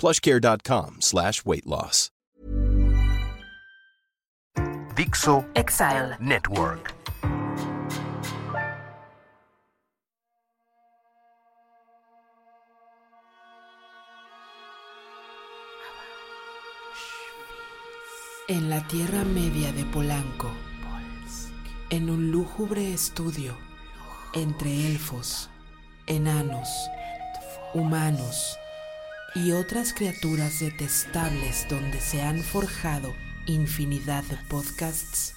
plushcare.com slash weight loss. Dixo Exile. Network. En la Tierra Media de Polanco, en un lúgubre estudio entre elfos, enanos, humanos y otras criaturas detestables donde se han forjado infinidad de podcasts,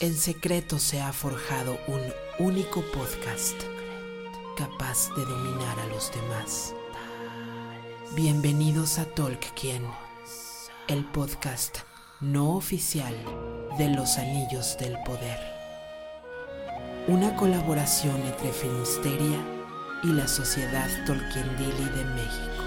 en secreto se ha forjado un único podcast capaz de dominar a los demás. Bienvenidos a Tolkien, el podcast no oficial de los Anillos del Poder. Una colaboración entre Filmsteria y la Sociedad Tolkiendili de México.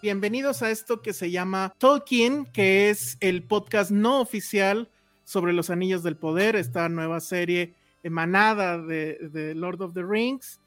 Bienvenidos a esto que se llama Tolkien, que es el podcast no oficial sobre los Anillos del Poder, esta nueva serie emanada de, de Lord of the Rings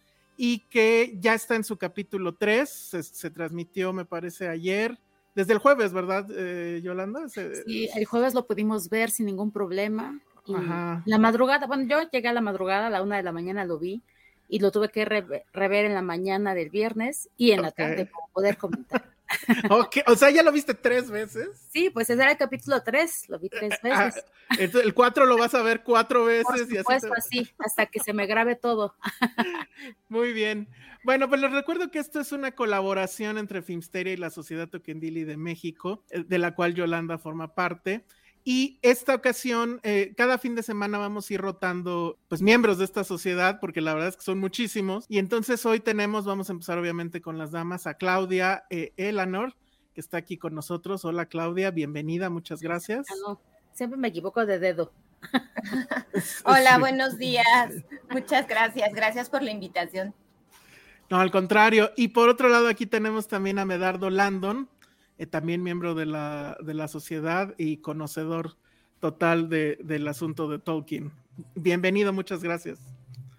y que ya está en su capítulo 3, se, se transmitió me parece ayer, desde el jueves, ¿verdad, eh, Yolanda? Se- Sí, el jueves lo pudimos ver sin ningún problema. Y Ajá. la madrugada, bueno, yo llegué a la madrugada, a la una de la mañana lo vi y lo tuve que re- rever en la mañana del viernes y en la tarde para poder comentar. Ok, o sea, ya lo viste tres veces. Sí, pues ese era el capítulo 3, lo vi tres Ah, veces. entonces, el 4 lo vas a ver cuatro Por veces y así. supuesto, te- así, hasta que se me grabe todo. Muy bien. Bueno, pues les recuerdo que esto es una colaboración entre Filmsteria y la Sociedad Toquendili de México, eh, de la cual Yolanda forma parte. Y esta ocasión, eh, cada fin de semana vamos a ir rotando, pues, miembros de esta sociedad, porque la verdad es que son muchísimos. Y entonces hoy tenemos, vamos a empezar obviamente con las damas, a Claudia eh, Elanor, que está aquí con nosotros. Hola Claudia, bienvenida, muchas gracias. No, siempre me equivoco de dedo. Hola, Sí. buenos días. Muchas gracias. Gracias por la invitación. No, al contrario. Y por otro lado, aquí tenemos también a Medardo Landon, eh, también miembro de la, de la sociedad y conocedor total de- del asunto de Tolkien. Bienvenido, muchas gracias.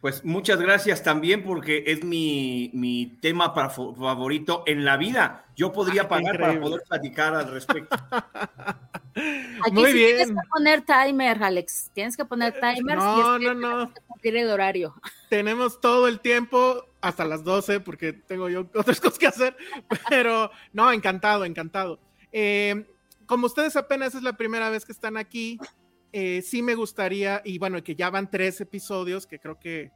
Pues muchas gracias también porque es mi, mi tema para- favorito en la vida. Yo podría Ah, pagar para increíble. poder platicar al respecto. Aquí Muy sí bien. tienes que poner timer, Alex. Tienes que poner timer no, si es que no, no. cumplir el horario. Tenemos todo el tiempo hasta las 12 porque tengo yo otras cosas que hacer, pero no, encantado, encantado. Eh, como ustedes apenas es la primera vez que están aquí, eh, sí me gustaría, y bueno, que ya van tres episodios, que creo que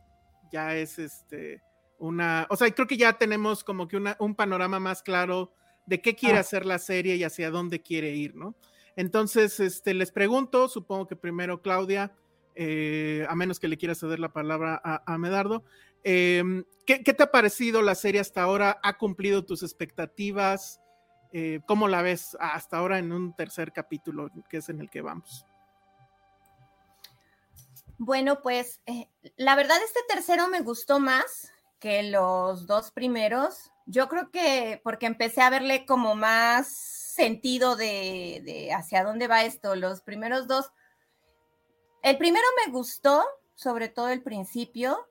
ya es este una, o sea, creo que ya tenemos como que una, un panorama más claro de qué quiere Ah. hacer la serie y hacia dónde quiere ir, ¿no? Entonces, este, les pregunto, supongo que primero Claudia, eh, a menos que le quiera ceder la palabra a, a Medardo, eh, ¿qué, qué te ha parecido la serie hasta ahora? ¿Ha cumplido tus expectativas? Eh, ¿Cómo la ves hasta ahora en un tercer capítulo, que es en el que vamos? Bueno, pues eh, la verdad este tercero me gustó más que los dos primeros. Yo creo que porque empecé a verle como más sentido de, hacia dónde va esto. Los primeros dos, el primero me gustó, sobre todo el principio.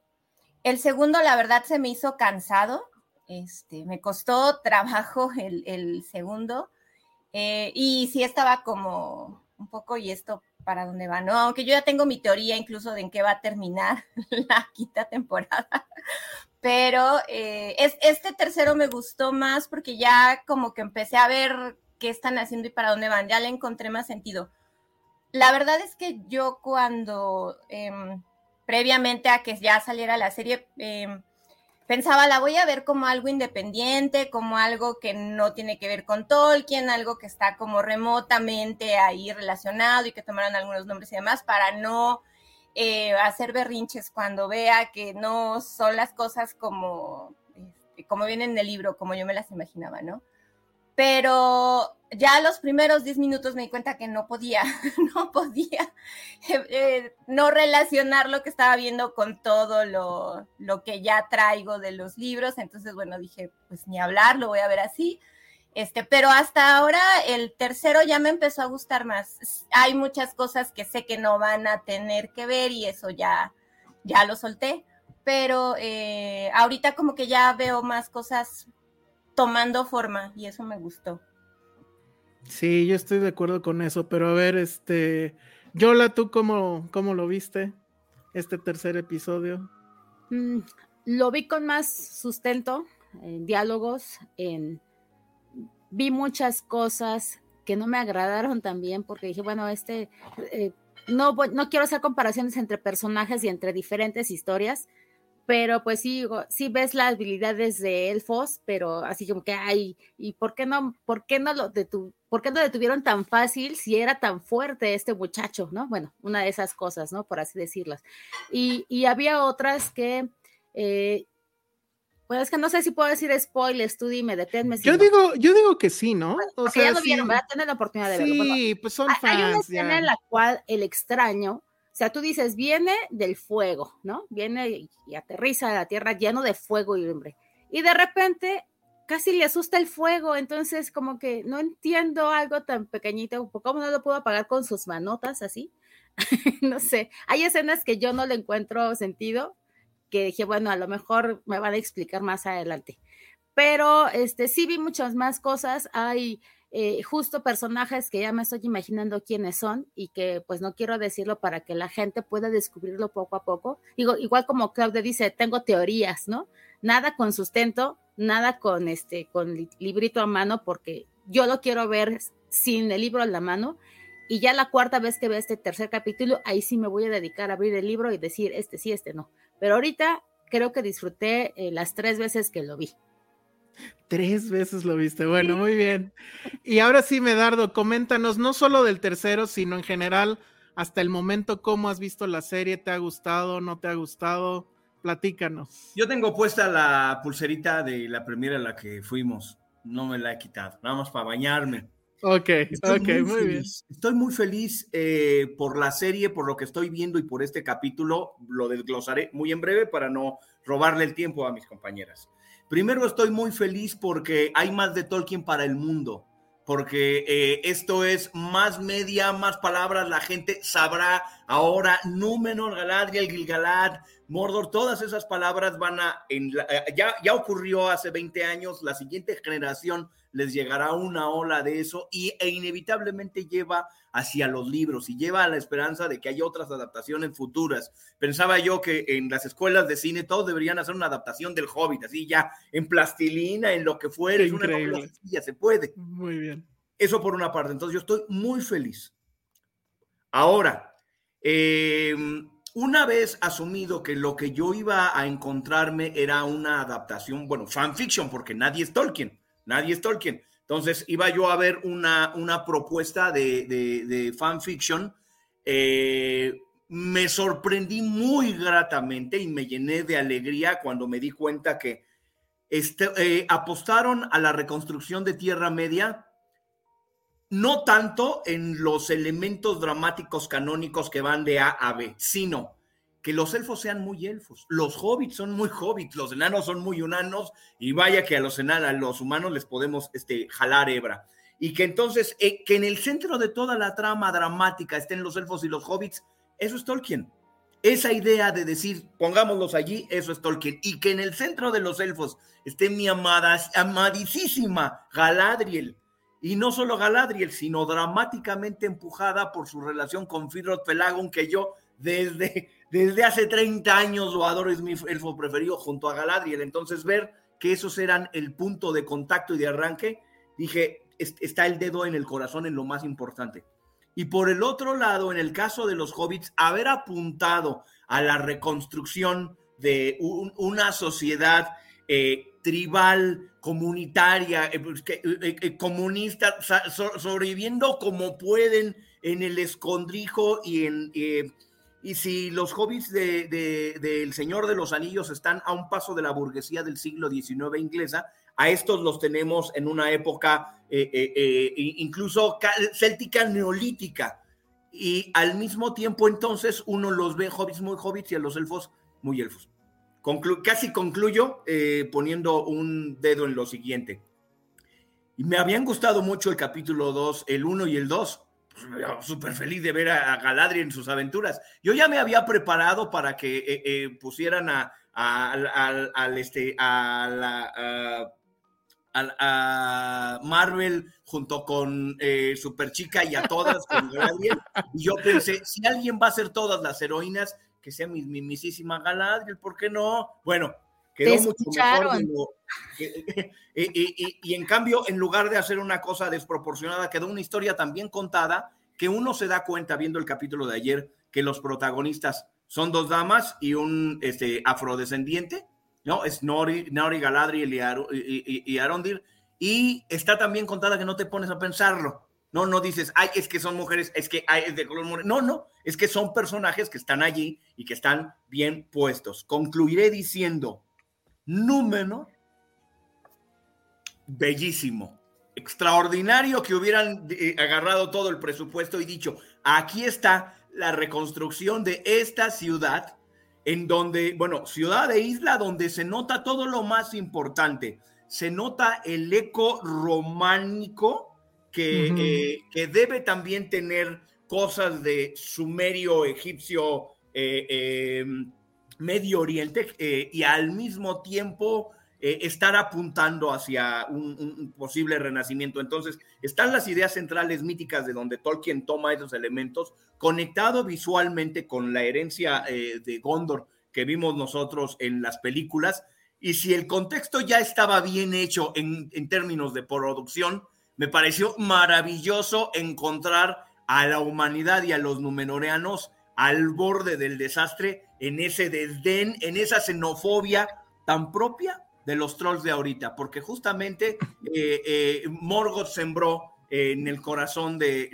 El segundo, la verdad, se me hizo cansado. Este, me costó trabajo el, el segundo. Eh, y sí estaba como un poco, y esto para dónde va, ¿no? Aunque yo ya tengo mi teoría incluso de en qué va a terminar la quinta temporada. Pero eh, es, este tercero me gustó más porque ya como que empecé a ver qué están haciendo y para dónde van. Ya le encontré más sentido. La verdad es que yo cuando, em, previamente a que ya saliera la serie, em, pensaba, la voy a ver como algo independiente, como algo que no tiene que ver con Tolkien, algo que está como remotamente ahí relacionado y que tomaron algunos nombres y demás para no eh, hacer berrinches cuando vea que no son las cosas como, este, como vienen en el libro, como yo me las imaginaba, ¿no? pero ya los primeros 10 minutos me di cuenta que no podía, no podía eh, eh, no relacionar lo que estaba viendo con todo lo, lo, que ya traigo de los libros. Entonces, bueno, dije, pues ni hablar, lo voy a ver así. Este, pero hasta ahora el tercero ya me empezó a gustar más. Hay muchas cosas que sé que no van a tener que ver y eso ya, ya lo solté. Pero eh, ahorita como que ya veo más cosas tomando forma y eso me gustó. Sí, yo estoy de acuerdo con eso, pero a ver, este, Yola, ¿tú cómo, cómo lo viste este tercer episodio? Mm, lo vi con más sustento, en diálogos, en vi muchas cosas que no me agradaron también porque dije, bueno, este, eh, no, no quiero hacer comparaciones entre personajes y entre diferentes historias, pero pues sí, sí ves las habilidades de elfos, pero así como que, ay, ¿y por qué no, por qué no lo detu por qué no detuvieron tan fácil si era tan fuerte este muchacho, ¿no? Bueno, una de esas cosas, ¿no? Por así decirlas. Y, y había otras que, eh, pues es que no sé si puedo decir spoilers, tú dime, deténme. yo digo, yo digo que sí, ¿no? o sea, ya lo vieron, ¿verdad? Tienen la oportunidad de verlo. Sí, pues son fans. Hay una escena en la cual el extraño sea, tú dices, viene del fuego, ¿no? Viene y, aterriza a la tierra lleno de fuego y hombre. Y de repente casi le asusta el fuego, entonces como que no entiendo algo tan pequeñito, ¿cómo no lo puedo apagar con sus manotas así? no sé, hay escenas que yo no le encuentro sentido, que dije, bueno, a lo mejor me van a explicar más adelante. Pero este sí vi muchas más cosas, hay eh, justo personajes que ya me estoy imaginando quiénes son y que pues no quiero decirlo para que la gente pueda descubrirlo poco a poco. Digo, igual como Claudia dice, tengo teorías, ¿no? Nada con sustento, nada con este, con librito a mano, porque yo lo quiero ver sin el libro en la mano. Y ya la cuarta vez que vea este tercer capítulo, ahí sí me voy a dedicar a abrir el libro y decir, este sí, este no. Pero ahorita creo que disfruté eh, las tres veces que lo vi. Tres veces lo viste. Bueno, muy bien. Y ahora sí, Medardo, coméntanos no solo del tercero, sino en general, hasta el momento, cómo has visto la serie, ¿te ha gustado, no te ha gustado? Platícanos. Yo tengo puesta la pulserita de la primera a la que fuimos. No me la he quitado, nada más para bañarme. Ok, ok, muy, bien. Estoy muy feliz eh, por la serie, por lo que estoy viendo y por este capítulo. Lo desglosaré muy en breve para no robarle el tiempo a mis compañeras. Primero estoy muy feliz porque hay más de Tolkien para el mundo, porque eh, esto es más media, más palabras, la gente sabrá ahora Númenor, Galadriel, Gilgalad, Mordor, todas esas palabras van a, en eh, ya, ya ocurrió hace 20 años, la siguiente generación les llegará una ola de eso y, e inevitablemente lleva hacia los libros y lleva a la esperanza de que haya otras adaptaciones futuras. Pensaba yo que en las escuelas de cine todos deberían hacer una adaptación del Hobbit, así ya en plastilina, en lo que fuere, Increíble. ya se puede. Muy bien. Eso por una parte. Entonces yo estoy muy feliz. Ahora, em, una vez asumido que lo que yo iba a encontrarme era una adaptación, bueno, fanfiction, porque nadie es Tolkien nadie es Tolkien. Entonces iba yo a ver una, una propuesta de, de, fanfiction. Eh, me sorprendí muy gratamente y me llené de alegría cuando me di cuenta que este, eh, apostaron a la reconstrucción de Tierra Media, no tanto en los elementos dramáticos canónicos que van de A a B, sino que los elfos sean muy elfos, los hobbits son muy hobbits, los enanos son muy enanos, y vaya que a los enanos, a los humanos les podemos este, jalar hebra. Y que entonces, eh, que en el centro de toda la trama dramática estén los elfos y los hobbits, eso es Tolkien. Esa idea de decir, pongámoslos allí, eso es Tolkien. Y que en el centro de los elfos esté mi amada, amadísima Galadriel, y no solo Galadriel, sino dramáticamente empujada por su relación con Firrod Pelagon, que yo desde, desde hace 30 años lo adoro, es mi elfo preferido junto a Galadriel. Entonces, ver que esos eran el punto de contacto y de arranque, dije, está el dedo en el corazón en lo más importante. Y por el otro lado, en el caso de los hobbits, haber apuntado a la reconstrucción de una sociedad eh, tribal, comunitaria, eh, pues, eh, comunista, sobreviviendo como pueden en el escondrijo y en... y si los hobbits del de, Señor de los Anillos están a un paso de la burguesía del siglo XIX inglesa, a estos los tenemos en una época eh, eh, eh, incluso céltica neolítica. Y al mismo tiempo entonces uno los ve hobbits muy hobbits y a los elfos muy elfos. Casi concluyo poniendo un dedo en lo siguiente. Y me habían gustado mucho el capítulo 2, el 1 y el 2. Pues, Súper feliz de ver a, Galadriel en sus aventuras. Yo ya me había preparado para que pusieran a, al, este, a a, Marvel junto con eh, Super Chica y a todas. Y yo pensé, si alguien va a ser todas las heroínas, que sea mi mismísima Galadriel, ¿por qué no? Bueno, quedó mucho mejor. y, en cambio, en lugar de hacer una cosa desproporcionada, quedó una historia tan bien contada que uno se da cuenta viendo el capítulo de ayer que los protagonistas son dos damas y un este, afrodescendiente ¿no? Es Nori, Nori Galadriel y, y, Arondir. Y está también contada que no te pones a pensarlo. No, no dices, ay, es que son mujeres, es que es de color moreno. No, no, es que son personajes que están allí y que están bien puestos. Concluiré diciendo, Númenor, bellísimo, extraordinario que hubieran eh, agarrado todo el presupuesto y dicho, aquí está la reconstrucción de esta ciudad en donde, bueno, ciudad de isla, donde se nota todo lo más importante. Se nota el eco románico que, eh, que debe también tener cosas de sumerio, egipcio, eh, em, Medio Oriente, eh, y al mismo tiempo estar apuntando hacia un, posible renacimiento. Entonces, están las ideas centrales míticas de donde Tolkien toma esos elementos, conectado visualmente con la herencia de Gondor que vimos nosotros en las películas. Y si el contexto ya estaba bien hecho en, términos de producción, me pareció maravilloso encontrar a la humanidad y a los numenoreanos al borde del desastre, en ese desdén, en esa xenofobia tan propia de los trolls de ahorita, porque justamente eh, eh, Morgoth sembró en el corazón de,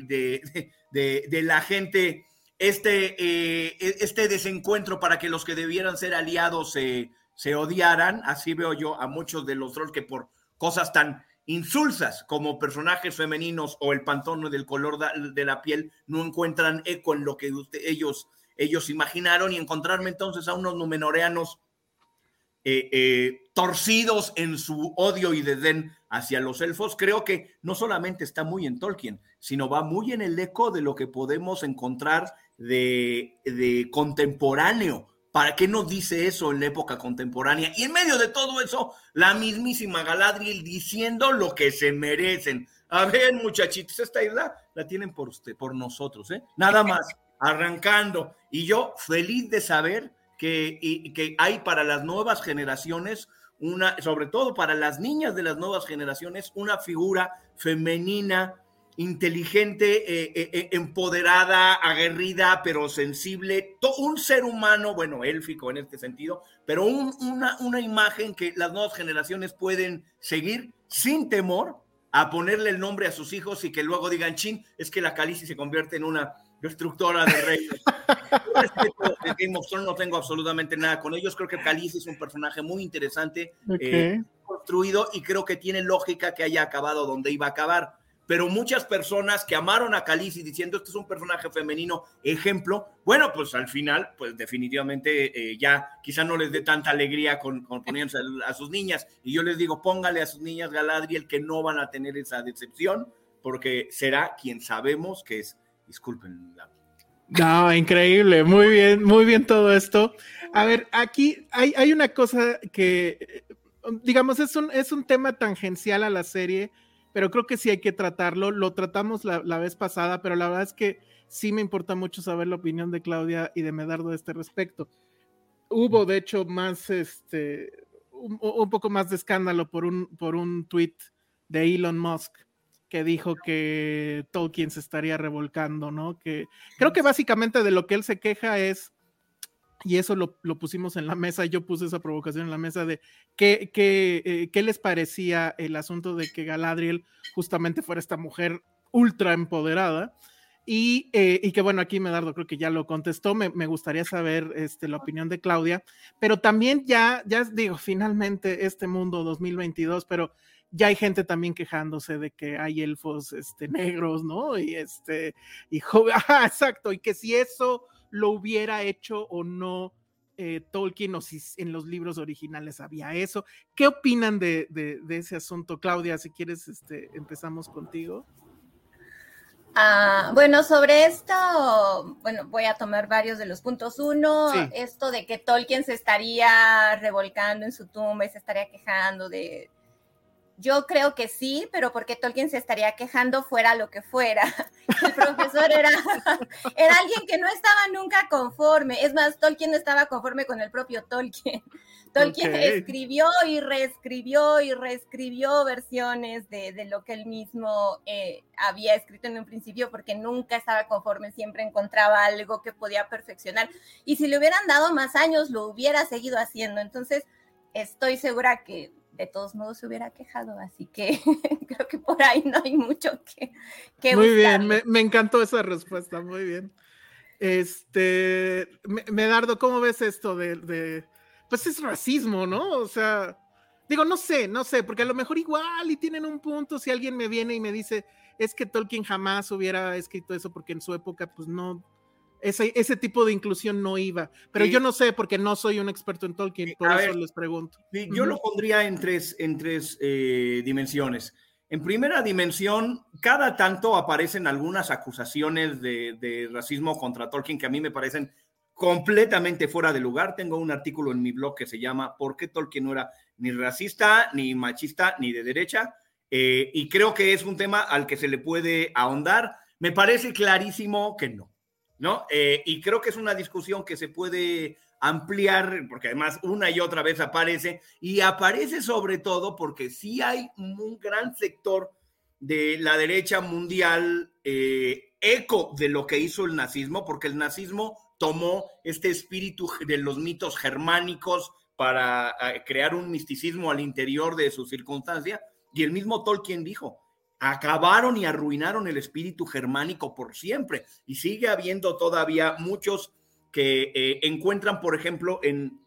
de la gente este, eh, e, este desencuentro para que los que debieran ser aliados se, odiaran. Así veo yo a muchos de los trolls que por cosas tan insulsas como personajes femeninos o el pantón del color de la piel no encuentran eco en lo que ellos, ellos imaginaron y encontrarme entonces a unos numenoreanos eh, eh, torcidos en su odio y desdén hacia los elfos, creo que no solamente está muy en Tolkien, sino va muy en el eco de lo que podemos encontrar de, contemporáneo. ¿Para qué nos dice eso en la época contemporánea? Y en medio de todo eso, la mismísima Galadriel diciendo lo que se merecen. A ver, muchachitos, esta isla la tienen por usted, por nosotros, ¿eh? Nada más, arrancando. Y yo feliz de saber que, que hay para las nuevas generaciones una, sobre todo para las niñas de las nuevas generaciones, una figura femenina inteligente, eh, eh, eh, empoderada, aguerrida, pero sensible, un ser humano, bueno, élfico en este sentido, pero una, una imagen que las nuevas generaciones pueden seguir sin temor a ponerle el nombre a sus hijos y que luego digan, chin, es que la Calici se convierte en una destructora de reyes. no tengo absolutamente nada con ellos. Creo que Calici es un personaje muy interesante, construido y creo que tiene lógica que haya acabado donde iba a acabar pero muchas personas que amaron a Khaleesi diciendo este es un personaje femenino ejemplo, bueno, pues al final, pues definitivamente eh, ya quizá no les dé tanta alegría con, con poniéndose a, sus niñas. Y yo les digo, póngale a sus niñas Galadriel que no van a tener esa decepción, porque será quien sabemos que es. Disculpen. No, increíble, muy bien, muy bien todo esto. A ver, aquí hay, hay una cosa que, digamos, es un, es un tema tangencial a la serie, pero creo que sí hay que tratarlo. Lo tratamos la, vez pasada, pero la verdad es que sí me importa mucho saber la opinión de Claudia y de Medardo de este respecto. Hubo, de hecho, más, este, un, poco más de escándalo por un, por un tweet de Elon Musk que dijo que Tolkien se estaría revolcando, ¿no? Que creo que básicamente de lo que él se queja es y eso lo, pusimos en la mesa, yo puse esa provocación en la mesa de qué, qué, eh, les parecía el asunto de que Galadriel justamente fuera esta mujer ultra empoderada. Y, eh, y que bueno, aquí Medardo creo que ya lo contestó, me, gustaría saber este, la opinión de Claudia, pero también ya, ya digo, finalmente este mundo 2022, pero ya hay gente también quejándose de que hay elfos este, negros, ¿no? Y este, y ah, exacto, y que si eso lo hubiera hecho o no eh, Tolkien o si en los libros originales había eso. ¿Qué opinan de, ese asunto, Claudia? Si quieres, este, empezamos contigo. Ah, bueno, sobre esto, bueno, voy a tomar varios de los puntos. Uno, esto de que Tolkien se estaría revolcando en su tumba y se estaría quejando de, yo creo que sí, pero porque Tolkien se estaría quejando fuera lo que fuera. El profesor era, era alguien que no estaba nunca conforme. Es más, Tolkien no estaba conforme con el propio Tolkien. Tolkien escribió y reescribió y reescribió versiones de, de lo que él mismo eh, había escrito en un principio porque nunca estaba conforme, siempre encontraba algo que podía perfeccionar. Y si le hubieran dado más años, lo hubiera seguido haciendo. Entonces, estoy segura que de todos modos se hubiera quejado, así que creo que por ahí no hay mucho que... que muy bien, me, encantó esa respuesta, muy bien. Este, Medardo, ¿cómo ves esto de, de, pues es racismo, ¿no? O sea, digo, no sé, no sé, porque a lo mejor igual y tienen un punto si alguien me viene y me dice, es que Tolkien jamás hubiera escrito eso porque en su época pues no, ese, ese tipo de inclusión no iba. Pero yo no sé porque no soy un experto en Tolkien, por eso les pregunto. yo lo pondría en tres, en tres eh, dimensiones. En primera dimensión, cada tanto aparecen algunas acusaciones de, de, racismo contra Tolkien que a mí me parecen completamente fuera de lugar. Tengo un artículo en mi blog que se llama ¿Por qué Tolkien no era ni racista, ni machista, ni de derecha? Eh, y creo que es un tema al que se le puede ahondar. Me parece clarísimo que no. ¿No? Eh, y creo que es una discusión que se puede ampliar, porque además una y otra vez aparece, y aparece sobre todo porque sí hay un gran sector de la derecha mundial eh, eco de lo que hizo el nazismo, porque el nazismo tomó este espíritu de los mitos germánicos para eh, crear un misticismo al interior de su circunstancia, y el mismo Tolkien dijo, acabaron y arruinaron el espíritu germánico por siempre. Y sigue habiendo todavía muchos que eh, encuentran, por ejemplo, en,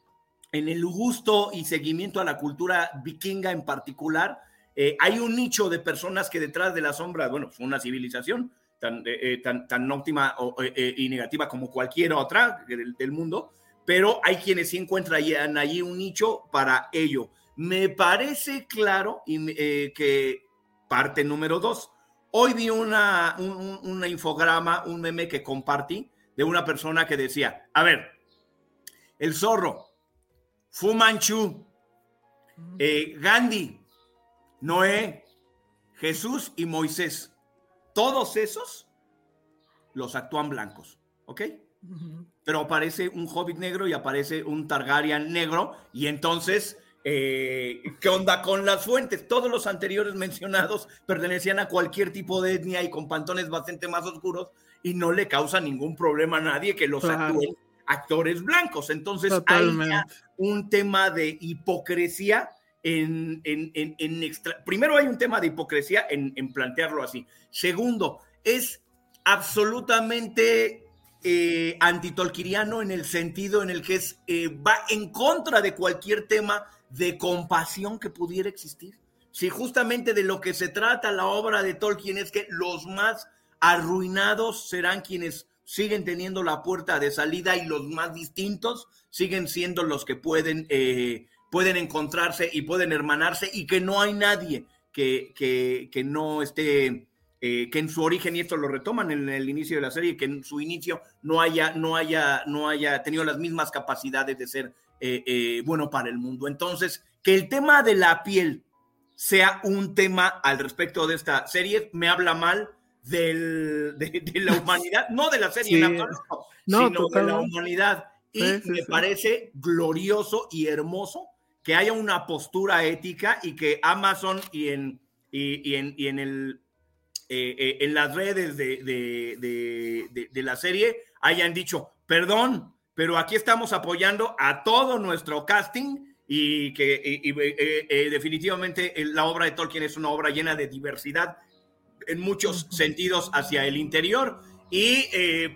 en, el gusto y seguimiento a la cultura vikinga en particular, eh, hay un nicho de personas que detrás de la sombra, bueno, fue una civilización tan, eh, tan, tan óptima y negativa como cualquier otra del, del, mundo, pero hay quienes sí encuentran allí un nicho para ello. Me parece claro y, que Parte número dos. Hoy vi una, un, infograma, un meme que compartí de una persona que decía, a ver, el zorro, Fu Manchu, eh, Gandhi, Noé, Jesús y Moisés, todos esos los actúan blancos, ¿ok? Pero aparece un hobbit negro y aparece un Targaryen negro y entonces eh, ¿Qué onda con las fuentes? Todos los anteriores mencionados pertenecían a cualquier tipo de etnia y con pantones bastante más oscuros y no le causa ningún problema a nadie que los actúen actores blancos. Entonces hay un tema de hipocresía en, extra... Primero hay un tema de hipocresía en, plantearlo así. Segundo, es absolutamente eh, antitolquiriano en el sentido en el que es, eh, va en contra de cualquier tema de compasión que pudiera existir. Si justamente de lo que se trata la obra de Tolkien es que los más arruinados serán quienes siguen teniendo la puerta de salida y los más distintos siguen siendo los que pueden, eh, pueden encontrarse y pueden hermanarse y que no hay nadie que, que, no esté, eh, que en su origen, y esto lo retoman en el inicio de la serie, que en su inicio no haya, no haya, no haya tenido las mismas capacidades de ser eh, eh, bueno para el mundo. Entonces, que el tema de la piel sea un tema al respecto de esta serie. Me habla mal del, de, la humanidad, no de la serie en absoluto, sino de la humanidad. Y me parece glorioso y hermoso que haya una postura ética y que Amazon y en, y, en, y en, el, eh, eh, en las redes de, de, de, la serie hayan dicho, perdón, pero aquí estamos apoyando a todo nuestro casting y que eh, definitivamente la obra de Tolkien es una obra llena de diversidad en muchos sentidos hacia el interior y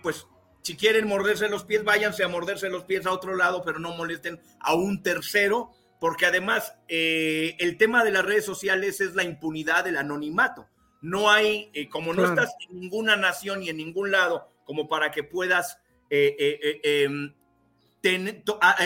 pues si quieren morderse los pies, váyanse a morderse los pies a otro lado, pero no molesten a un tercero porque además eh, el tema de las redes sociales es la impunidad del anonimato. No hay, eh, como no estás en ninguna nación y en ningún lado, como para que puedas eh, em, ah,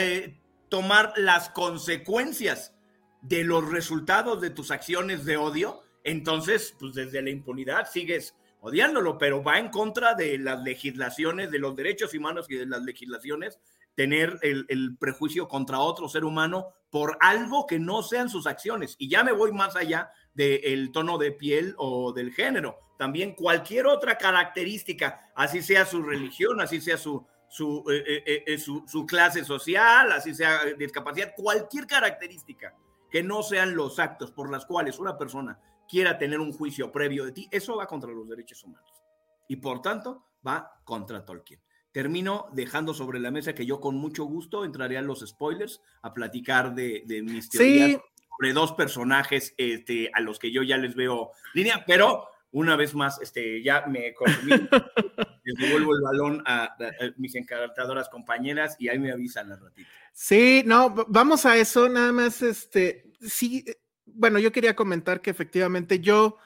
tomar las consecuencias de los resultados de tus acciones de odio, entonces, pues desde la impunidad sigues odiándolo, pero va en contra de las legislaciones, de los derechos humanos y de las legislaciones tener el, prejuicio contra otro ser humano por algo que no sean sus acciones. Y ya me voy más allá del tono de piel o del género. También cualquier otra característica, así sea su religión, así sea su, su, eh, eh, eh, su, su clase social, así sea discapacidad, cualquier característica que no sean los actos por las cuales una persona quiera tener un juicio previo de ti, eso va contra los derechos humanos. Y por tanto, va contra Tolkien termino dejando sobre la mesa que yo con mucho gusto entraré a los spoilers a platicar de, mis teorías sobre dos personajes este, a los que yo ya les veo línea, pero una vez más, este, ya me les devuelvo el balón a, mis encantadoras compañeras y ahí me avisan al ratito. Sí, no, vamos a eso, nada más, este, sí, bueno, yo quería comentar que efectivamente yo,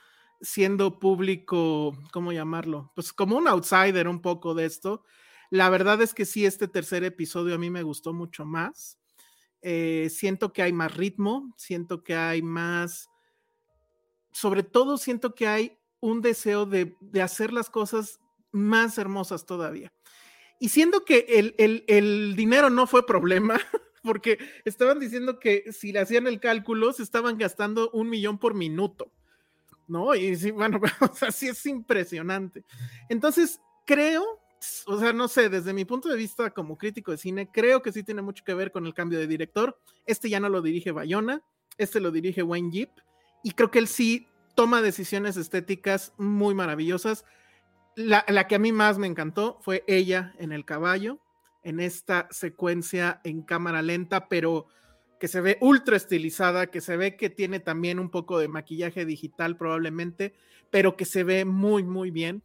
siendo público, ¿cómo llamarlo? Pues como un outsider un poco de esto, la verdad es que sí, este tercer episodio a mí me gustó mucho más. Eh, siento que hay más ritmo, siento que hay más, sobre todo siento que hay un deseo de, hacer las cosas más hermosas todavía. Y siendo que el, el, dinero no fue problema, porque estaban diciendo que si le hacían el cálculo, se estaban gastando un millón por minuto, ¿no? Y sí, bueno, así es impresionante. Entonces, creo o sea, no sé, desde mi punto de vista como crítico de cine, creo que sí tiene mucho que ver con el cambio de director. Este ya no lo dirige Bayona, este lo dirige Wayne Jeep, y creo que él sí toma decisiones estéticas muy maravillosas. La, la, que a mí más me encantó fue ella en el caballo, en esta secuencia en cámara lenta, pero que se ve ultra estilizada, que se ve que tiene también un poco de maquillaje digital probablemente, pero que se ve muy, muy bien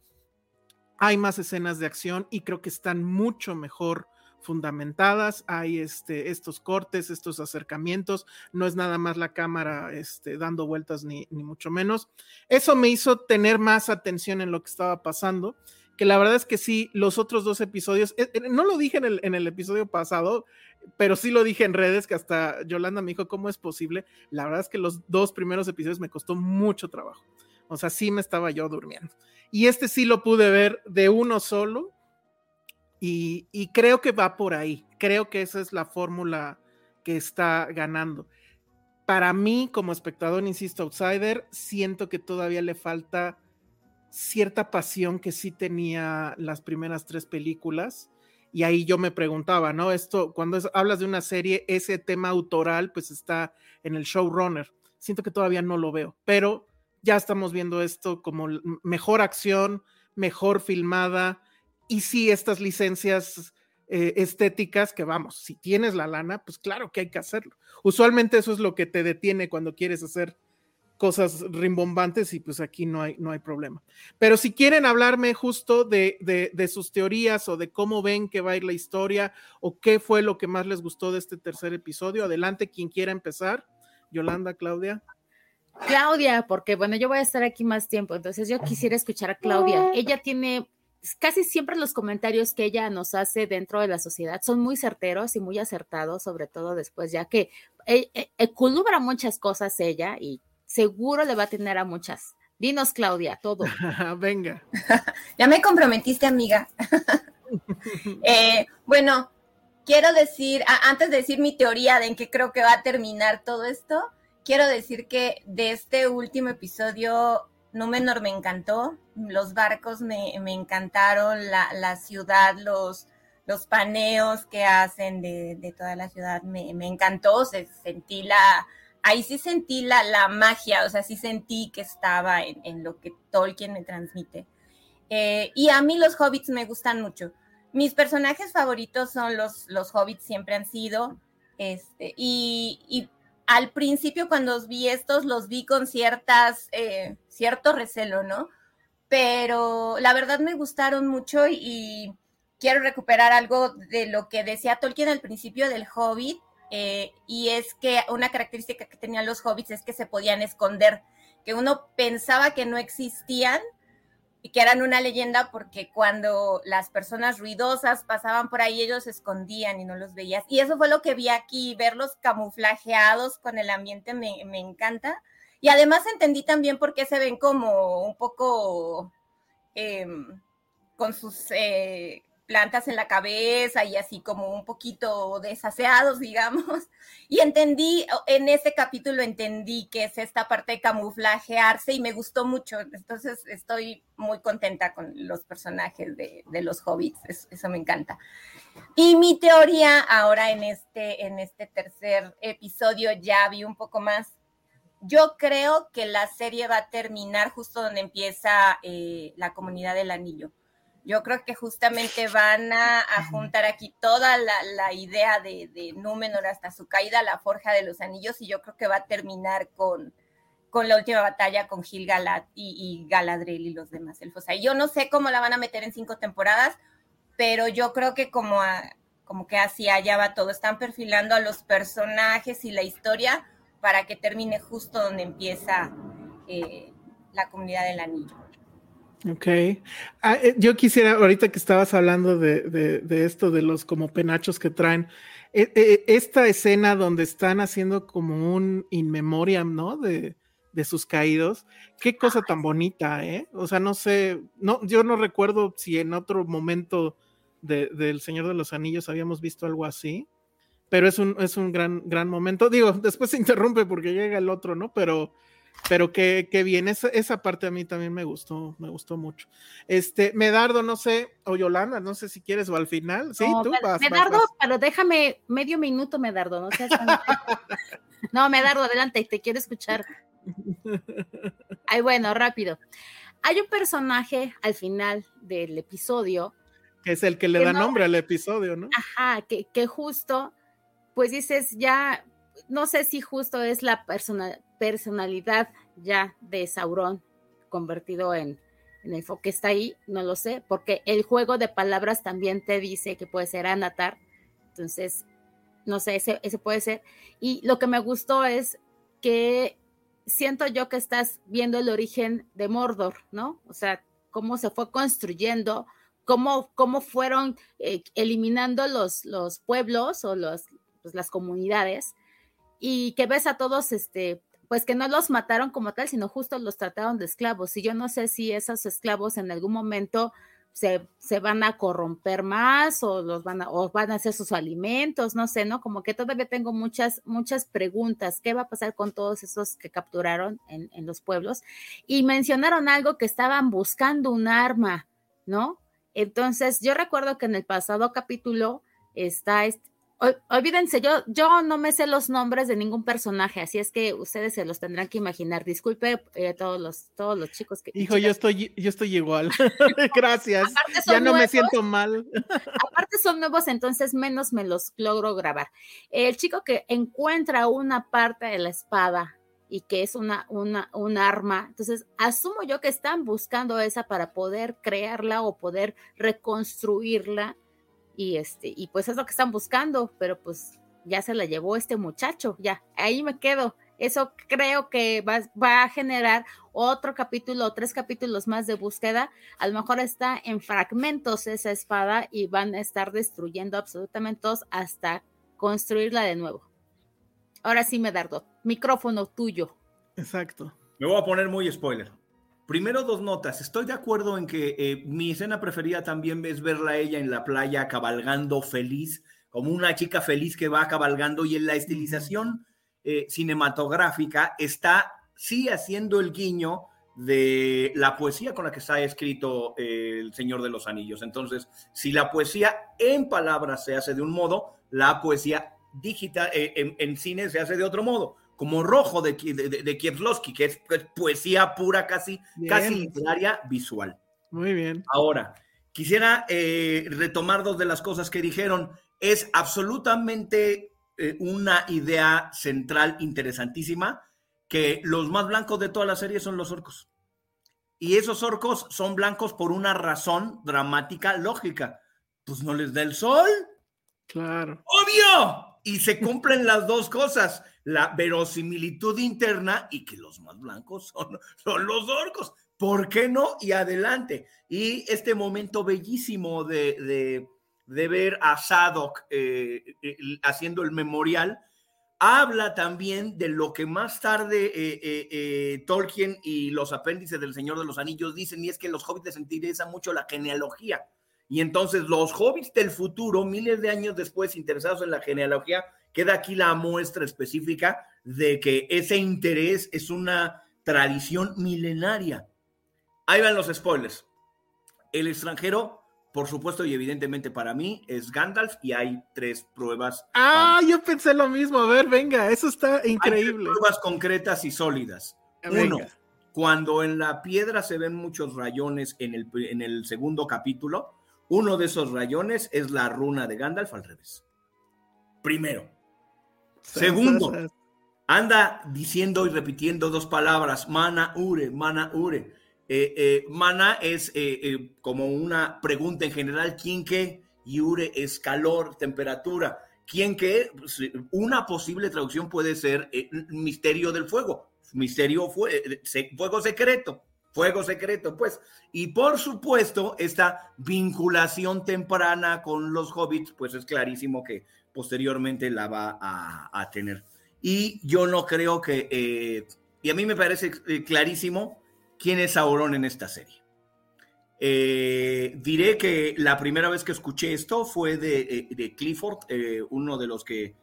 hay más escenas de acción y creo que están mucho mejor fundamentadas, hay este, estos cortes, estos acercamientos, no es nada más la cámara este, dando vueltas ni, ni mucho menos. Eso me hizo tener más atención en lo que estaba pasando, que la verdad es que sí, los otros dos episodios, eh, eh, no lo dije en el, en el episodio pasado, pero sí lo dije en redes, que hasta Yolanda me dijo, ¿cómo es posible? La verdad es que los dos primeros episodios me costó mucho trabajo. O sea, sí me estaba yo durmiendo. Y este sí lo pude ver de uno solo. Y, creo que va por ahí. Creo que esa es la fórmula que está ganando. Para mí, como espectador, insisto, outsider, siento que todavía le falta cierta pasión que sí tenía las primeras tres películas. Y ahí yo me preguntaba, ¿no? Esto, cuando hablas de una serie, ese tema autoral, pues está en el showrunner. Siento que todavía no lo veo, pero ya estamos viendo esto como mejor acción, mejor filmada y sí estas licencias eh, estéticas que vamos, si tienes la lana, pues claro que hay que hacerlo. Usualmente eso es lo que te detiene cuando quieres hacer cosas rimbombantes y pues aquí no hay, no hay problema. Pero si quieren hablarme justo de, de, de, sus teorías o de cómo ven que va a ir la historia o qué fue lo que más les gustó de este tercer episodio, adelante quien quiera empezar. Yolanda, Claudia. Claudia, porque bueno, yo voy a estar aquí más tiempo, entonces yo quisiera escuchar a Claudia. Ella tiene casi siempre los comentarios que ella nos hace dentro de la sociedad son muy certeros y muy acertados, sobre todo después, ya que eh, eh, muchas cosas ella y seguro le va a tener a muchas. Dinos, Claudia, todo. Venga. ya me comprometiste, amiga. Eh, bueno, quiero decir, antes de decir mi teoría de en qué creo que va a terminar todo esto, quiero decir que de este último episodio, Númenor me encantó, los barcos me, encantaron, la, ciudad, los, los paneos que hacen de, toda la ciudad me, encantó, se, sentí la, ahí sí sentí la, la, magia, o sea, sí sentí que estaba en, lo que Tolkien me transmite. Eh, y a mí los hobbits me gustan mucho. Mis personajes favoritos son los, los hobbits, siempre han sido. Este, y, al principio cuando vi estos, los vi con ciertas, eh, cierto recelo, ¿no? Pero la verdad me gustaron mucho y, quiero recuperar algo de lo que decía Tolkien al principio del Hobbit, eh, y es que una característica que tenían los hobbits es que se podían esconder, que uno pensaba que no existían, y que eran una leyenda porque cuando las personas ruidosas pasaban por ahí, ellos se escondían y no los veías. Y eso fue lo que vi aquí, verlos camuflajeados con el ambiente me, me encanta. Y además entendí también por qué se ven como un poco em, con sus eh, plantas en la cabeza y así como un poquito desaseados, digamos. Y entendí, en ese capítulo entendí que es esta parte de camuflajearse y me gustó mucho. Entonces estoy muy contenta con los personajes de, los hobbits, eso, me encanta. Y mi teoría ahora en este, en este tercer episodio ya vi un poco más. Yo creo que la serie va a terminar justo donde empieza eh, la comunidad del anillo yo creo que justamente van a, juntar aquí toda la, idea de, de, Númenor hasta su caída, la forja de los anillos, y yo creo que va a terminar con, con la última batalla con Gil-galad y, Galadriel y los demás elfos. O yo no sé cómo la van a meter en cinco temporadas, pero yo creo que como, como que así allá va todo. Están perfilando a los personajes y la historia para que termine justo donde empieza eh, la comunidad del anillo. Ok. Ah, eh, yo quisiera, ahorita que estabas hablando de, esto, de los como penachos que traen, eh, eh, esta escena donde están haciendo como un in memoriam, ¿no? De, sus caídos, qué cosa tan bonita, ¿eh? O sea, no sé, no, yo no recuerdo si en otro momento del Señor de los Anillos habíamos visto algo así, pero es un, es un gran, gran momento. Digo, después se interrumpe porque llega el otro, ¿no? Pero pero qué, qué bien, esa, esa, parte a mí también me gustó, me gustó mucho. Este, Medardo, no sé, o Yolanda, no sé si quieres o al final, sí, tú vas. Medardo, pero déjame medio minuto, Medardo, no seas No, Medardo, adelante, te quiero escuchar. Ay, bueno, rápido. Hay un personaje al final del episodio. Que es el que le da nombre al episodio, ¿no? Ajá, que, que justo, pues dices, ya, no sé si justo es la persona, personalidad ya de Sauron convertido en, el foco que está ahí, no lo sé, porque el juego de palabras también te dice que puede ser Anatar, entonces, no sé, ese, ese puede ser. Y lo que me gustó es que siento yo que estás viendo el origen de Mordor, ¿no? O sea, cómo se fue construyendo, cómo, cómo fueron eh, eliminando los, los pueblos o pues, las comunidades y que ves a todos este, pues que no los mataron como tal, sino justo los trataron de esclavos. Y yo no sé si esos esclavos en algún momento se, van a corromper más o los van a, o van a hacer sus alimentos, no sé, ¿no? Como que todavía tengo muchas, muchas preguntas. ¿Qué va a pasar con todos esos que capturaron en, en los pueblos? Y mencionaron algo que estaban buscando un arma, ¿no? Entonces, yo recuerdo que en el pasado capítulo está este, olvídense, yo, yo no me sé los nombres de ningún personaje, así es que ustedes se los tendrán que imaginar. Disculpe eh, todos los, todos los chicos que. Hijo, yo estoy, yo estoy igual. Gracias. Ya no me siento mal. aparte son nuevos, entonces menos me los logro grabar. El chico que encuentra una parte de la espada y que es una, una, un arma. Entonces, asumo yo que están buscando esa para poder crearla o poder reconstruirla y este, y pues es lo que están buscando, pero pues ya se la llevó este muchacho, ya, ahí me quedo. Eso creo que va, va a generar otro capítulo o tres capítulos más de búsqueda. A lo mejor está en fragmentos esa espada y van a estar destruyendo absolutamente todos hasta construirla de nuevo. Ahora sí, Medardo, micrófono tuyo. Exacto. Me voy a poner muy spoiler. Primero dos notas. Estoy de acuerdo en que eh, mi escena preferida también es verla a ella en la playa cabalgando feliz, como una chica feliz que va cabalgando y en la estilización eh, cinematográfica está sí haciendo el guiño de la poesía con la que está escrito eh, El Señor de los Anillos. Entonces, si la poesía en palabras se hace de un modo, la poesía digital eh, en, cine se hace de otro modo. Como Rojo de, de, Kieslowski, que es, poesía pura, casi, casi literaria, visual. Muy bien. Ahora, quisiera eh, retomar dos de las cosas que dijeron. Es absolutamente una idea central interesantísima que los más blancos de toda la serie son los orcos. Y esos orcos son blancos por una razón dramática lógica. Pues no les da el sol. Claro. Obvio. Y se cumplen las dos cosas, la verosimilitud interna y que los más blancos son, son los orcos. ¿Por qué no? Y adelante. Y este momento bellísimo de, ver a Sadok eh, haciendo el memorial, habla también de lo que más tarde eh, eh, Tolkien y los apéndices del Señor de los Anillos dicen, y es que los hobbits les mucho la genealogía. Y entonces los hobbits del futuro, miles de años después, interesados en la genealogía, queda aquí la muestra específica de que ese interés es una tradición milenaria. Ahí van los spoilers. El extranjero por supuesto y evidentemente para mí es Gandalf y hay tres pruebas. Ah, yo pensé lo mismo. A ver, venga, eso está increíble. Hay pruebas concretas y sólidas. Uno, cuando en la piedra se ven muchos rayones en el, en el segundo capítulo, uno de esos rayones es la runa de Gandalf al revés. Primero. Segundo, anda diciendo y repitiendo dos palabras, mana ure, mana ure eh, eh, mana es eh, como una pregunta en general, ¿quién qué? Yure es calor, temperatura. ¿Quién qué? Pues, una posible traducción puede ser misterio del fuego, misterio fue, fuego secreto, fuego secreto, pues. Y por supuesto, esta vinculación temprana con los hobbits, pues es clarísimo que posteriormente la va a, tener. Y yo no creo que, y a mí me parece clarísimo, quién es Sauron en esta serie. Eh, diré que la primera vez que escuché esto fue de, eh, Clifford, eh, uno de los que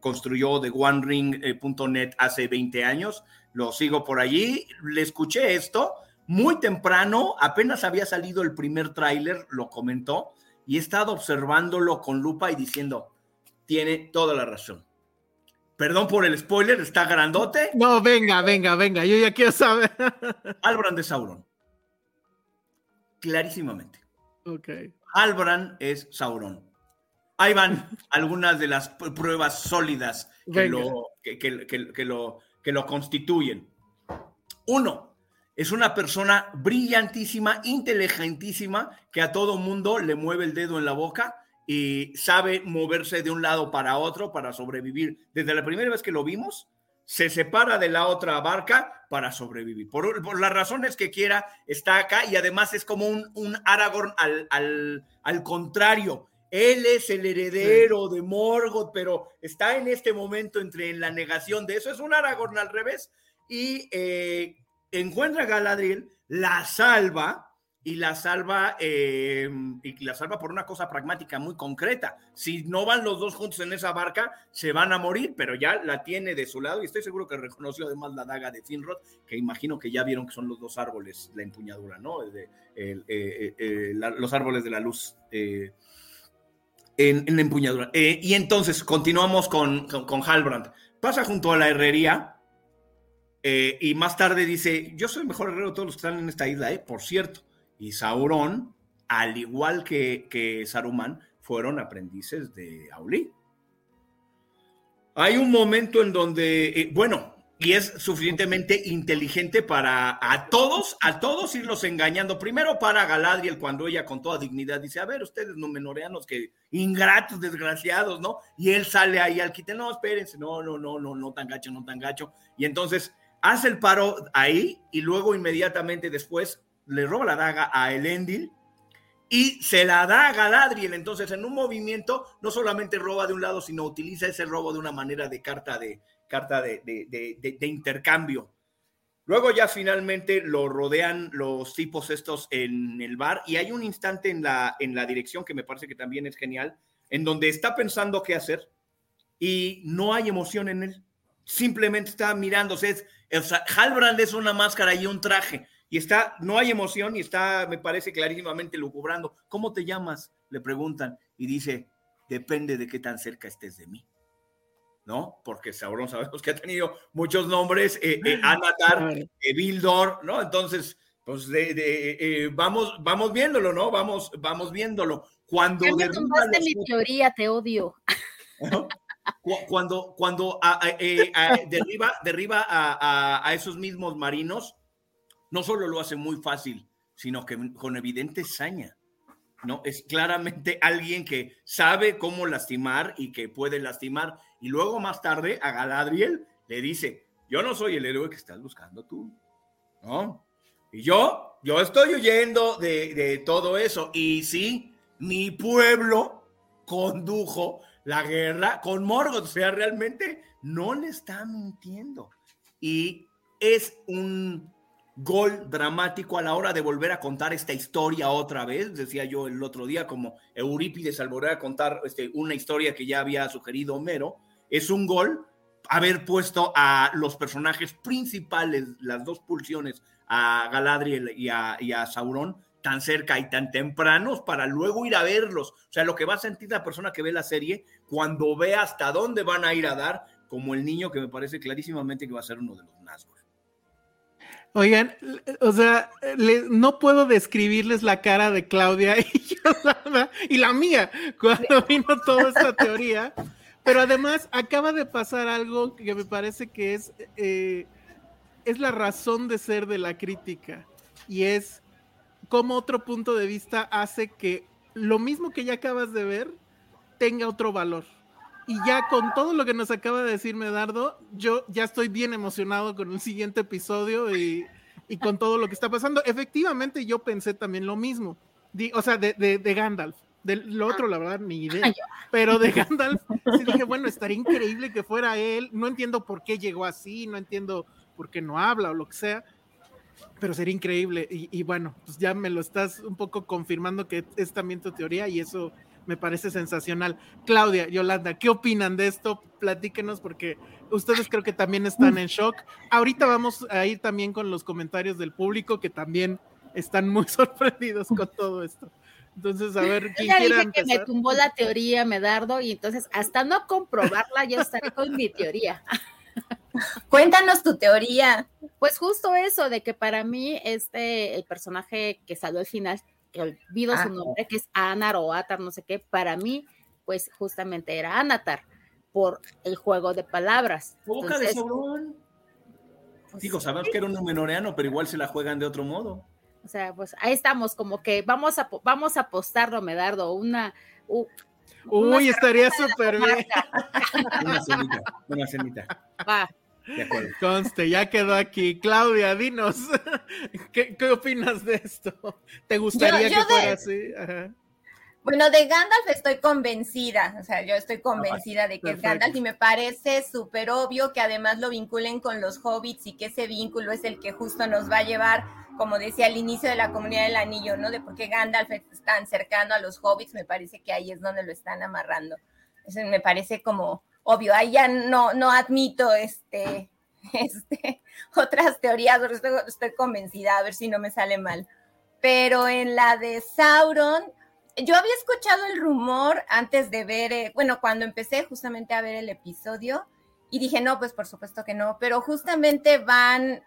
construyó The OneRing.net hace 20 años. Lo sigo por allí. Le escuché esto muy temprano, apenas había salido el primer tráiler, lo comentó, y he estado observándolo con lupa y diciendo, tiene toda la razón. Perdón por el spoiler, está grandote. No, venga, venga, venga, yo ya quiero saber. Albrand de Sauron. Clarísimamente. Ok. Albrand es Sauron. Ahí van algunas de las pruebas sólidas que lo, que, lo, que lo constituyen. Uno, es una persona brillantísima, inteligentísima, que a todo mundo le mueve el dedo en la boca y sabe moverse de un lado para otro para sobrevivir. Desde la primera vez que lo vimos, se separa de la otra barca para sobrevivir. Por, las razones que quiera, está acá y además es como un, Aragorn al, al, contrario. Él es el heredero de Morgoth, pero está en este momento entre la negación de eso. Es un Aragorn al revés. Y eh, encuentra a Galadriel, la salva, y la salva eh, y la salva por una cosa pragmática muy concreta. Si no van los dos juntos en esa barca, se van a morir, pero ya la tiene de su lado y estoy seguro que reconoció además la daga de Finrod, que imagino que ya vieron que son los dos árboles, la empuñadura, ¿no? De, eh, eh, los árboles de la luz. En, empuñadura. y entonces continuamos con, con, Halbrand. Pasa junto a la herrería y más tarde dice, yo soy el mejor herrero de todos los que están en esta isla, ¿eh? por cierto y Sauron, al igual que, que Saruman, fueron aprendices de Aulí. Hay un momento en donde, eh, bueno, y es suficientemente inteligente para a todos, a todos irlos engañando. Primero para Galadriel, cuando ella con toda dignidad dice, a ver, ustedes no menoreanos, que ingratos, desgraciados, ¿no? Y él sale ahí al quite, no, espérense, no, no, no, no, no tan gacho, no tan gacho. Y entonces hace el paro ahí y luego inmediatamente después le roba la daga a Elendil y se la da a Galadriel. Entonces, en un movimiento, no solamente roba de un lado, sino utiliza ese robo de una manera de carta de, carta de, intercambio. Luego ya finalmente lo rodean los tipos estos en el bar y hay un instante en la, en la dirección que me parece que también es genial, en donde está pensando qué hacer y no hay emoción en él. Simplemente está mirándose. Es, o sea, Halbrand es una máscara y un traje y está, no hay emoción y está, me parece clarísimamente lucubrando. ¿Cómo te llamas? Le preguntan y dice, depende de qué tan cerca estés de mí. ¿No? Porque Sauron sabemos que ha tenido muchos nombres, eh, eh Anatar, eh, Bildor, ¿no? Entonces, pues de, eh, vamos, vamos viéndolo, ¿no? Vamos, vamos viéndolo. Cuando ya me tumbaste mi teoría, te odio. Cuando, cuando derriba, derriba a, a, esos mismos marinos, no solo lo hace muy fácil, sino que con evidente saña. ¿no? Es claramente alguien que sabe cómo lastimar y que puede lastimar. Y luego más tarde a Galadriel le dice, yo no soy el héroe que estás buscando tú, ¿no? Y yo, yo estoy huyendo de, de todo eso. Y sí, mi pueblo condujo la guerra con Morgoth. O sea, realmente no le está mintiendo. Y es un gol dramático a la hora de volver a contar esta historia otra vez. Decía yo el otro día, como Eurípides al volver a contar este, una historia que ya había sugerido Homero, es un gol haber puesto a los personajes principales, las dos pulsiones, a Galadriel y a, y Sauron, tan cerca y tan tempranos para luego ir a verlos. O sea, lo que va a sentir la persona que ve la serie cuando ve hasta dónde van a ir a dar, como el niño que me parece clarísimamente que va a ser uno de los Nazgûl. Oigan, o sea, no puedo describirles la cara de Claudia y, la mía cuando vino toda esta teoría, pero además acaba de pasar algo que me parece que es, eh, es la razón de ser de la crítica y es cómo otro punto de vista hace que lo mismo que ya acabas de ver tenga otro valor. Y ya con todo lo que nos acaba de decir Medardo, yo ya estoy bien emocionado con el siguiente episodio y, con todo lo que está pasando. Efectivamente, yo pensé también lo mismo. o sea, de, de, Gandalf. De lo otro, la verdad, ni idea. Pero de Gandalf, sí dije, bueno, estaría increíble que fuera él. No entiendo por qué llegó así, no entiendo por qué no habla o lo que sea. Pero sería increíble. Y, y bueno, pues ya me lo estás un poco confirmando que es también tu teoría y eso me parece sensacional. Claudia, Yolanda, ¿qué opinan de esto? Platíquenos porque ustedes creo que también están en shock. Ahorita vamos a ir también con los comentarios del público que también están muy sorprendidos con todo esto. Entonces, a ver, ¿quién ya dije que me tumbó la teoría, Medardo, y entonces hasta no comprobarla, ya estaré con mi teoría. Cuéntanos tu teoría. Pues justo eso, de que para mí este, el personaje que salió al final que olvido su ah. nombre, que es Anar o Atar, no sé qué, para mí, pues justamente era Anatar, por el juego de palabras. Boca de sobrón. Pues Digo, sabemos que era un numenoreano, pero igual se la juegan de otro modo. O sea, pues ahí estamos, como que vamos a, vamos a apostarlo, Medardo, una... Uy, estaría súper bien. Una cenita, una cenita. Va. Conste, ya quedó aquí. Claudia, dinos, ¿qué, opinas de esto? ¿Te gustaría que fuera así? Bueno, de Gandalf estoy convencida, o sea, yo estoy convencida de que es Gandalf y me parece súper obvio que además lo vinculen con los hobbits y que ese vínculo es el que justo nos va a llevar, como decía al inicio de la comunidad del anillo, ¿no? De por qué Gandalf es tan cercano a los hobbits, me parece que ahí es donde lo están amarrando. Eso me parece como obvio, ahí ya no, no admito este, este, otras teorías, estoy, estoy convencida, a ver si no me sale mal. Pero en la de Sauron, yo había escuchado el rumor antes de ver, eh, bueno, cuando empecé justamente a ver el episodio y dije, no, pues por supuesto que no, pero justamente van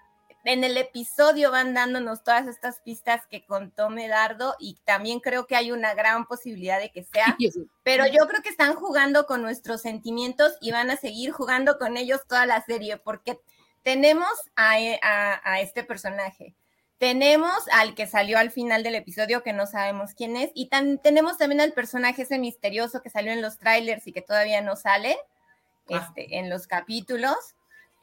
en el episodio van dándonos todas estas pistas que contó Medardo y también creo que hay una gran posibilidad de que sea, pero yo creo que están jugando con nuestros sentimientos y van a seguir jugando con ellos toda la serie porque tenemos a, este personaje. Tenemos al que salió al final del episodio, que no sabemos quién es, y tenemos también al personaje ese misterioso que salió en los trailers y que todavía no sale ah. este, en los capítulos.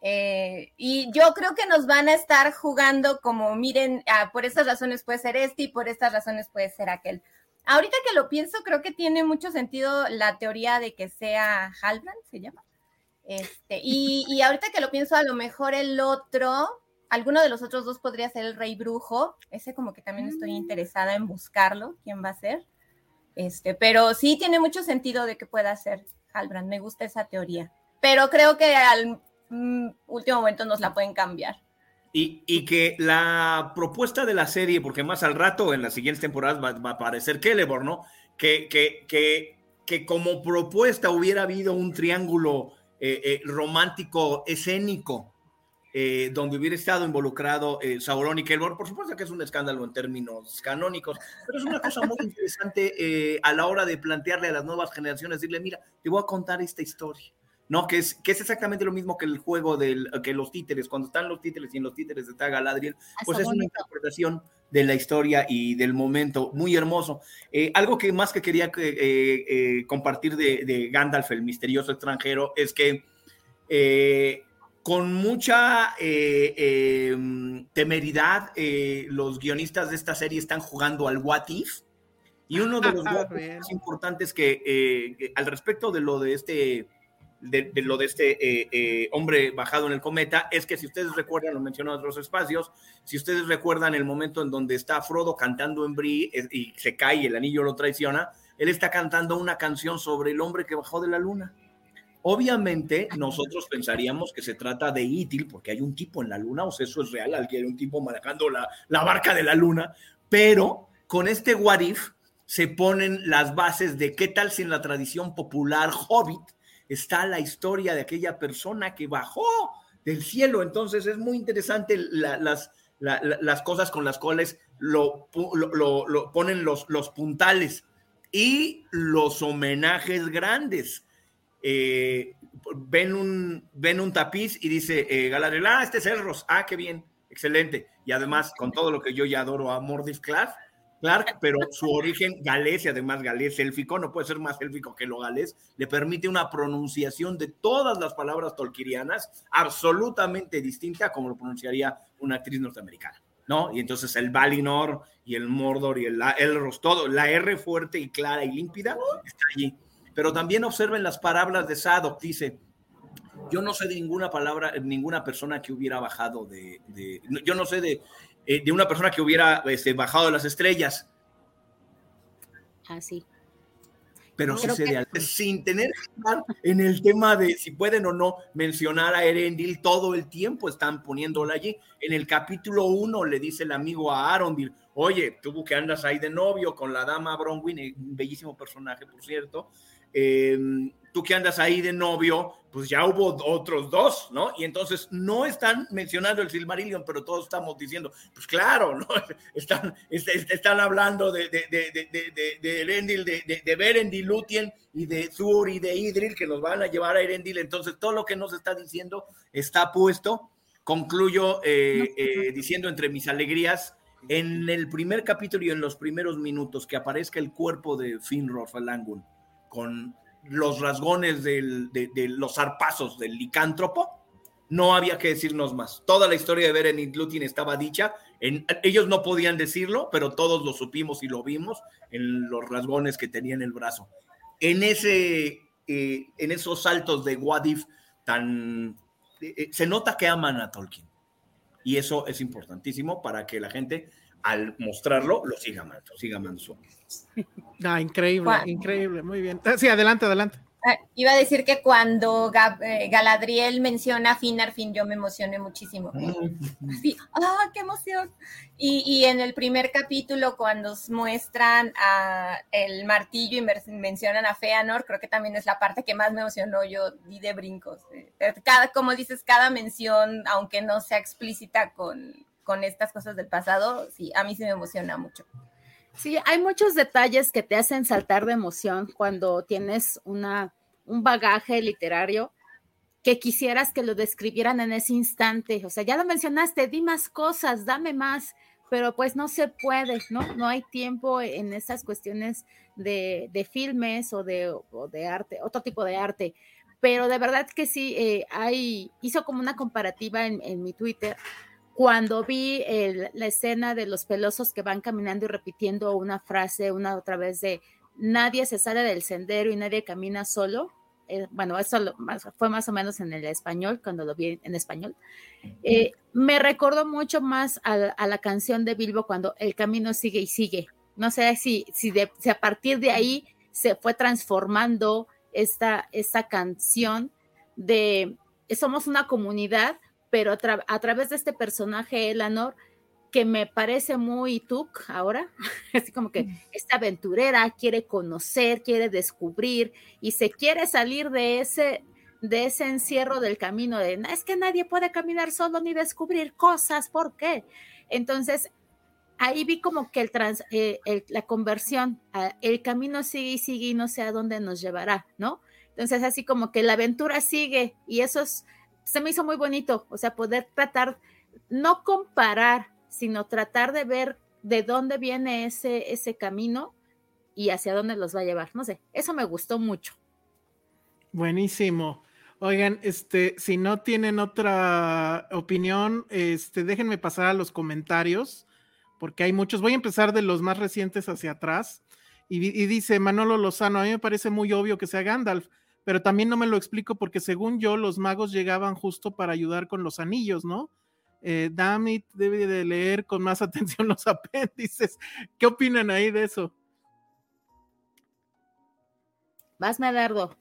Eh, y yo creo que nos van a estar jugando como, miren, ah, por estas razones puede ser este y por estas razones puede ser aquel. Ahorita que lo pienso, creo que tiene mucho sentido la teoría de que sea Halbrand, se llama. Este, y, y ahorita que lo pienso, a lo mejor el otro, alguno de los otros dos podría ser el Rey Brujo. Ese como que también estoy mm. interesada en buscarlo, quién va a ser. Este, pero sí tiene mucho sentido de que pueda ser. Halbrand, me gusta esa teoría. Pero creo que al mm, último momento nos la pueden cambiar. Y, y, que la propuesta de la serie, porque más al rato en las siguientes temporadas va, va a aparecer Celeborn, ¿no? Que, que, que, que, como propuesta hubiera habido un triángulo eh, eh, romántico escénico eh, donde hubiera estado involucrado eh, Sauron y Celeborn. Por supuesto que es un escándalo en términos canónicos, pero es una cosa muy interesante eh, a la hora de plantearle a las nuevas generaciones, decirle, mira, te voy a contar esta historia. ¿no? Que es, que es exactamente lo mismo que el juego del, que los títeres, cuando están los títeres y en los títeres está Galadriel, pues es una interpretación de la historia y del momento muy hermoso. Eh, algo que más que quería eh, eh, compartir de, de, Gandalf, el misterioso extranjero, es que con mucha em, temeridad los guionistas de esta serie están jugando al what if. Y uno de los más importantes que al respecto de lo de este de, de, lo de este eh, eh, hombre bajado en el cometa es que si ustedes recuerdan, lo mencionó en otros espacios, si ustedes recuerdan el momento en donde está Frodo cantando en Brie eh, y se cae y el anillo lo traiciona, él está cantando una canción sobre el hombre que bajó de la luna. Obviamente nosotros pensaríamos que se trata de Itil porque hay un tipo en la luna, o sea, eso es real, alguien, un tipo manejando la, la barca de la luna, pero con este what if se ponen las bases de qué tal si en la tradición popular hobbit está la historia de aquella persona que bajó del cielo. Entonces es muy interesante la, las, la, las cosas con las cuales lo, lo, lo ponen los, los, puntales y los homenajes grandes. Eh, ven, un, ven un tapiz y dice eh, Galadriel, ah, este es Elros, ah, qué bien, excelente. Y además, con todo lo que yo ya adoro a Mordis Clark, Clark, pero su origen galés y además galés élfico, no puede ser más élfico que lo galés, le permite una pronunciación de todas las palabras tolkirianas absolutamente distinta como lo pronunciaría una actriz norteamericana, ¿no? Y entonces el Valinor y el Mordor y el Elros, todo, la R fuerte y clara y límpida está allí. Pero también observen las palabras de Sadok, dice, yo no sé de ninguna palabra, ninguna persona que hubiera bajado de, de yo no sé de, eh, de una persona que hubiera este, bajado de las estrellas. Así. Pero sí sería, que... sin tener que estar en el tema de si pueden o no mencionar a Erendil, todo el tiempo están poniéndola allí. En el capítulo 1 le dice el amigo a Arondil, oye, tú que andas ahí de novio con la dama Bronwyn, un bellísimo personaje, por cierto, eh, tú que andas ahí de novio, pues ya hubo otros dos, ¿no? Y entonces no están mencionando el Silmarillion, pero todos estamos diciendo, pues claro, ¿no? Están, están hablando de, de, de, de, de Erendil, de, Berendil, Lúthien y de Zur y de Idril, que nos van a llevar a Erendil. Entonces todo lo que nos está diciendo está puesto. Concluyo eh, eh, diciendo entre mis alegrías, en el primer capítulo y en los primeros minutos que aparezca el cuerpo de Finrod Falangun con los rasgones de, los zarpazos del licántropo, no había que decirnos más. Toda la historia de Beren y Lutin estaba dicha. Ellos no podían decirlo, pero todos lo supimos y lo vimos en los rasgones que tenía en el brazo. En, ese, eh, en esos saltos de Wadif tan... Eh, se nota que aman a Tolkien. Y eso es importantísimo para que la gente, al mostrarlo, lo siga amando, siga amando. Ah, increíble, Juan. increíble, muy bien. Sí, adelante, adelante. Ah, iba a decir que cuando Gab, eh, Galadriel menciona a Finarfin, yo me emocioné muchísimo. Sí, ¡ah, qué emoción! Y, y, en el primer capítulo, cuando muestran a el martillo y mencionan a Feanor, creo que también es la parte que más me emocionó. Yo di de brincos. Cada, como dices, cada mención, aunque no sea explícita con, con estas cosas del pasado, sí, a mí sí me emociona mucho. Sí, hay muchos detalles que te hacen saltar de emoción cuando tienes una, un bagaje literario que quisieras que lo describieran en ese instante. O sea, ya lo mencionaste, di más cosas, dame más, pero pues no se puede, ¿no? No hay tiempo en esas cuestiones de, de filmes o de, de, arte, otro tipo de arte. Pero de verdad que sí, eh, hay, hizo como una comparativa en, en mi Twitter cuando vi el, la escena de los pelosos que van caminando y repitiendo una frase una otra vez de nadie se sale del sendero y nadie camina solo. Eh, bueno, eso lo, más, fue más o menos en el español, cuando lo vi en español. Eh, me recordó mucho más a, a, la canción de Bilbo cuando el camino sigue y sigue. No sé si, si, de, si a partir de ahí se fue transformando esta, esta canción de somos una comunidad, pero a, través de este personaje, Eleanor, que me parece muy tuk ahora, así como que esta aventurera quiere conocer, quiere descubrir y se quiere salir de ese de ese encierro del camino de es que nadie puede caminar solo ni descubrir cosas, ¿por qué? Entonces, ahí vi como que el, trans, eh, la conversión, el camino sigue y sigue y no sé a dónde nos llevará, ¿no? Entonces, así como que la aventura sigue y eso es, se me hizo muy bonito, o sea, poder tratar, no comparar, sino tratar de ver de dónde viene ese, ese camino y hacia dónde los va a llevar. No sé, eso me gustó mucho. Buenísimo. Oigan, este, si no tienen otra opinión, este, déjenme pasar a los comentarios, porque hay muchos. Voy a empezar de los más recientes hacia atrás. Y, y, dice Manolo Lozano, a mí me parece muy obvio que sea Gandalf, pero también no me lo explico porque según yo los magos llegaban justo para ayudar con los anillos, ¿no? Eh, Damit debe de leer con más atención los apéndices. ¿Qué opinan ahí de eso? Vas, Medardo.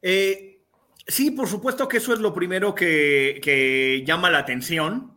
Eh, sí, por supuesto que eso es lo primero que, que llama la atención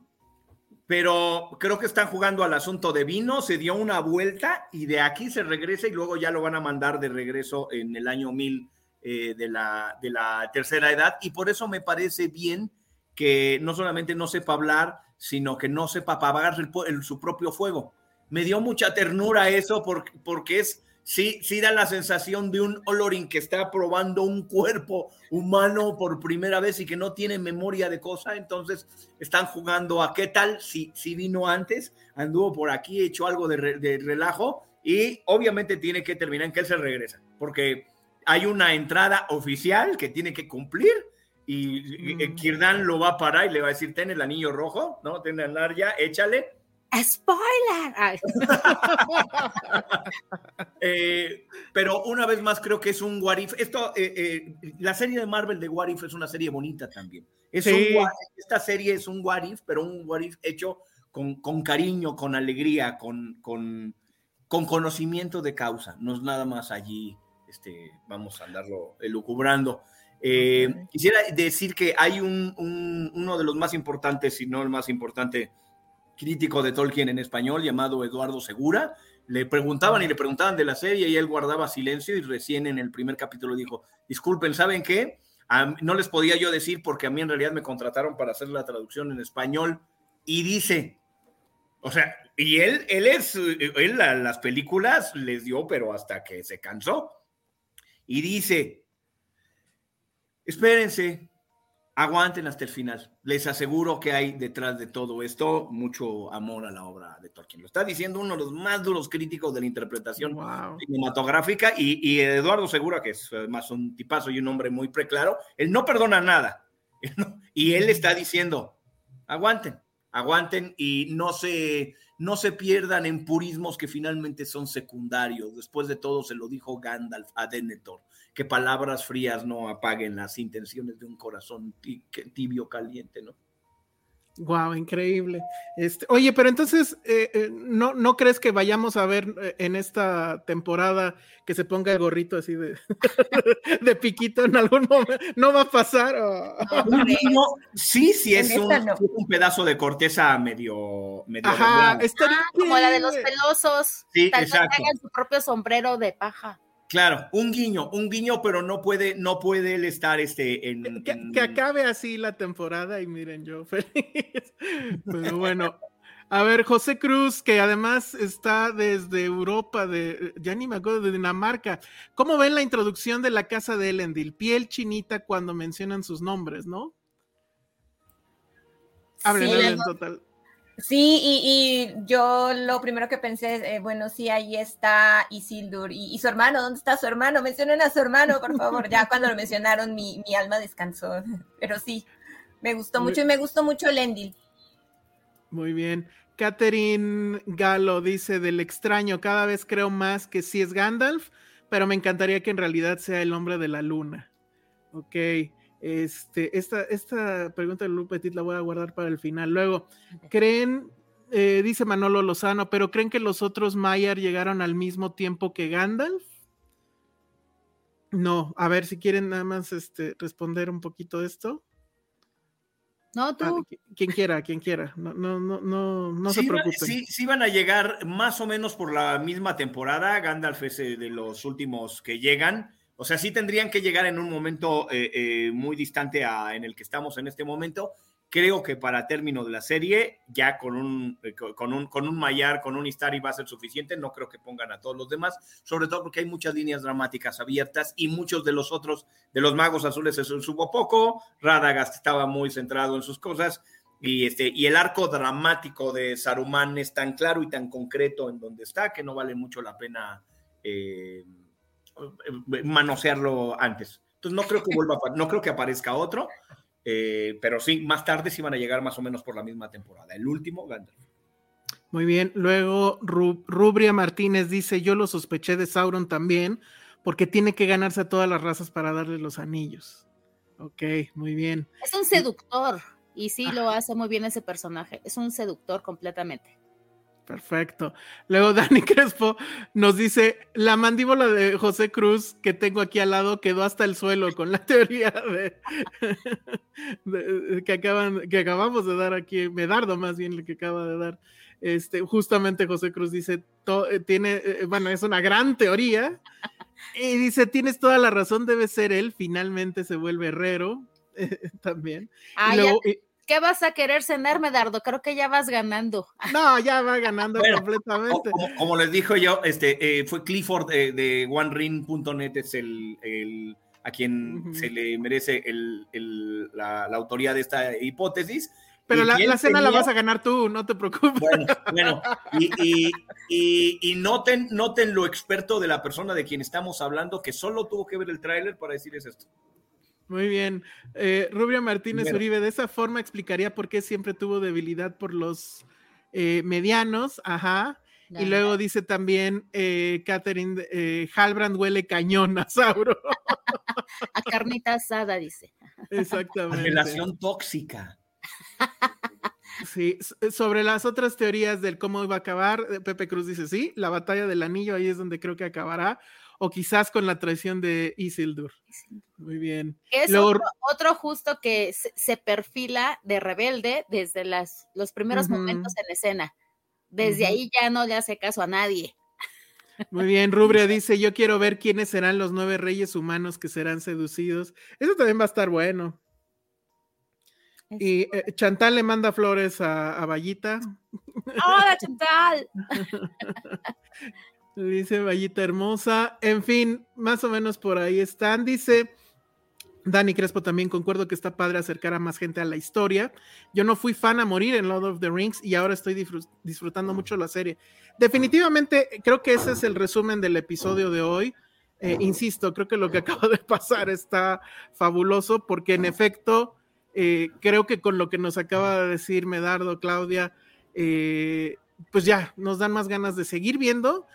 pero creo que están jugando al asunto de vino, se dio una vuelta y de aquí se regresa y luego ya lo van a mandar de regreso en el año 1000 eh, de, la, de la tercera edad y por eso me parece bien que no solamente no sepa hablar, sino que no sepa apagar su propio fuego. Me dio mucha ternura eso porque, porque es sí, sí da la sensación de un Olorin que está probando un cuerpo humano por primera vez y que no tiene memoria de cosa, entonces están jugando a qué tal si, si vino antes, anduvo por aquí, hecho algo de, relajo y obviamente tiene que terminar en que él se regresa, porque hay una entrada oficial que tiene que cumplir y, mm. Kirdan lo va a parar y le va a decir, ten el anillo rojo, ¿no? Ten el ya, échale ¡Spoiler! Eh, pero una vez más creo que es un What If. Esto, eh, eh, la serie de Marvel de What If es una serie bonita también. Es esta serie es un What If, pero un What If hecho con, con cariño, con alegría, con, con, con, conocimiento de causa. No es nada más allí, este, vamos a andarlo elucubrando. quisiera decir que hay un, un, uno de los más importantes, si no el más importante, crítico de Tolkien en español llamado Eduardo Segura. Le preguntaban y le preguntaban de la serie y él guardaba silencio y recién en el primer capítulo dijo, disculpen, ¿saben qué? no les podía yo decir porque a mí en realidad me contrataron para hacer la traducción en español y dice, o sea, y él, él es, él las películas les dio, pero hasta que se cansó. Y dice, espérense, aguanten hasta el final. Les aseguro que hay detrás de todo esto mucho amor a la obra de Tolkien. Lo está diciendo uno de los más duros críticos de la interpretación cinematográfica y, Eduardo Segura, que es más un tipazo y un hombre muy preclaro, él no perdona nada. y él está diciendo, aguanten, aguanten y no se, no se pierdan en purismos que finalmente son secundarios. Después de todo, se lo dijo Gandalf a Denethor que palabras frías no apaguen las intenciones de un corazón tibio caliente, ¿no? Wow, increíble. Este, oye, pero entonces, eh, eh, ¿no, ¿no crees que vayamos a ver eh, en esta temporada que se ponga el gorrito así de, de piquito en algún momento? ¿No va a pasar? sí, sí, es un, pedazo de corteza medio... medio Ajá, ah, como la de los pelosos. Sí, exacto. su propio sombrero de paja. Claro, un guiño, un guiño, pero no puede, no puede él estar este en que, acabe así la temporada y miren, yo feliz. Pero bueno, a ver, José Cruz, que además está desde Europa, de, ya ni me acuerdo, de Dinamarca. ¿Cómo ven la introducción de la casa de Elendil? Piel chinita cuando mencionan sus nombres, ¿no? Hablen, total. Sí, y, yo lo primero que pensé, eh, bueno, sí, ahí está Isildur y, su hermano, ¿dónde está su hermano? Mencionen a su hermano, por favor. Ya cuando lo mencionaron, mi, alma descansó. Pero sí, me gustó mucho y me gustó mucho el Endil. Muy bien. Catherine Galo dice del extraño, cada vez creo más que sí es Gandalf, pero me encantaría que en realidad sea el hombre de la luna. Ok. Este, esta, esta pregunta de Lu Petit la voy a guardar para el final. Luego, ¿creen, eh, dice Manolo Lozano, pero creen que los otros Mayar llegaron al mismo tiempo que Gandalf? No, a ver si quieren nada más este, responder un poquito esto. No, Ah, tú. qui- quien quiera, quien quiera. No, no, no, no, no se Sí van- preocupen. Sí, sí van a llegar más o menos por la misma temporada. Gandalf es eh, de los últimos que llegan. O sea, sí tendrían que llegar en un momento eh, eh, muy distante a, en el que estamos en este momento. Creo que para término de la serie, ya con un, eh, co- con un, con un Mayar, con un Istari va a ser suficiente. No creo que pongan a todos los demás, sobre todo porque hay muchas líneas dramáticas abiertas y muchos de los otros, de los magos azules, se subo poco. Radagast estaba muy centrado en sus cosas. Y, este, y el arco dramático de Saruman es tan claro y tan concreto en donde está que no vale mucho la pena manosearlo antes. Entonces no creo que vuelva, no creo que aparezca otro, eh, pero sí, más tarde sí van a llegar más o menos por la misma temporada. El último, Gandalf. Muy bien. Luego Ru- Rubria Martínez dice: Yo lo sospeché de Sauron también, porque tiene que ganarse a todas las razas para darle los anillos. Ok, muy bien. Es un seductor. Y sí lo hace muy bien ese personaje. Es un seductor completamente. Perfecto. Luego Dani Crespo nos dice, la mandíbula de José Cruz que tengo aquí al lado quedó hasta el suelo con la teoría de, de- que, acaban, que acabamos de dar aquí, Medardo más bien lo que acaba de dar. Este, justamente José Cruz dice, to- eh, tiene, eh, bueno, es una gran teoría. Y dice, tienes toda la razón, debe ser él, finalmente se vuelve herrero también. Ah, Y luego, ¿Qué vas a querer cenar, Medardo? Creo que ya vas ganando. no, ya va ganando Bueno, completamente. Como, como les dijo yo, este, eh, fue Clifford de, de OneRing.net, es el, el- a quien se le merece el- el- la, la autoría de esta hipótesis. Pero la, cena la vas a ganar tú, no te preocupes. Bueno, bueno, y, y- y- y noten, noten lo experto de la persona de quien estamos hablando, que solo tuvo que ver el tráiler para decirles esto. Muy bien. Eh, Rubia Martínez. Uribe, de esa forma explicaría por qué siempre tuvo debilidad por los eh, medianos. Ajá. Y luego dice también eh, Catherine, eh, Halbrand huele cañón a Sauro. A carnita asada, dice. Exactamente. Relación tóxica. Sí, s- sobre las otras teorías del cómo iba a acabar, eh, Pepe Cruz dice sí, la batalla del anillo ahí es donde creo que acabará, o quizás con la traición de Isildur. Muy bien. Es Luego- otro, otro justo que se, se perfila de rebelde desde las, los primeros momentos en escena. Desde ahí ya no le hace caso a nadie. Muy bien, Rubria dice, yo quiero ver quiénes serán los nueve reyes humanos que serán seducidos. Eso también va a estar bueno. Y eh, Chantal le manda flores a, a Vallita. ¡Hola, Chantal! Dice Vallita hermosa. En fin, más o menos por ahí están. Dice Dani Crespo también, concuerdo que está padre acercar a más gente a la historia. Yo no fui fan a morir en Lord of the Rings y ahora estoy disfrut- disfrutando mucho la serie. Definitivamente, creo que ese es el resumen del episodio de hoy. Eh, insisto, creo que lo que acaba de pasar está fabuloso porque en efecto, eh, creo que con lo que nos acaba de decir Medardo, Claudia, eh, pues ya nos dan más ganas de seguir viendo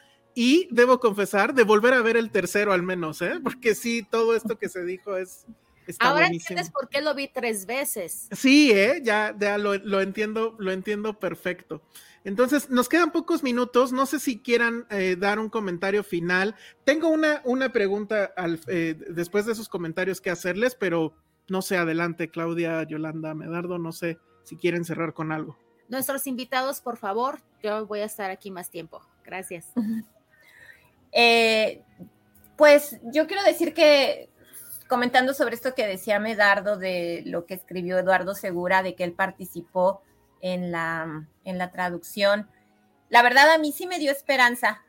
y debo confesar de volver a ver el tercero al menos, ¿eh? porque sí, todo esto que se dijo es está Ahora buenísimo. entiendes por qué lo vi tres veces. Sí, ¿eh? ya, ya lo, lo entiendo, lo entiendo perfecto. Entonces, nos quedan pocos minutos. No sé si quieran eh, dar un comentario final. Tengo una, una pregunta al- eh, después de esos comentarios que hacerles, pero no sé, adelante, Claudia, Yolanda, Medardo, no sé si quieren cerrar con algo. Nuestros invitados, por favor, yo voy a estar aquí más tiempo. Gracias. Eh, pues yo quiero decir que comentando sobre esto que decía Medardo de lo que escribió Eduardo Segura, de que él participó en la, en la traducción, la verdad a mí sí me dio esperanza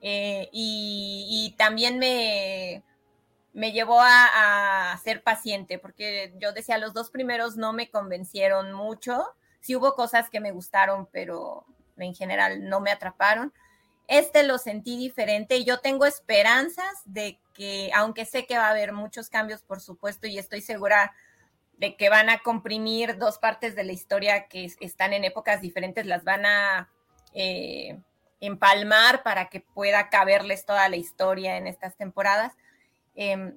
eh, y, también me, me llevó a, a, ser paciente, porque yo decía, los dos primeros no me convencieron mucho, sí hubo cosas que me gustaron, pero en general no me atraparon. Este lo sentí diferente y yo tengo esperanzas de que, aunque sé que va a haber muchos cambios, por supuesto, y estoy segura de que van a comprimir dos partes de la historia que están en épocas diferentes, las van a eh, empalmar para que pueda caberles toda la historia en estas temporadas. Eh,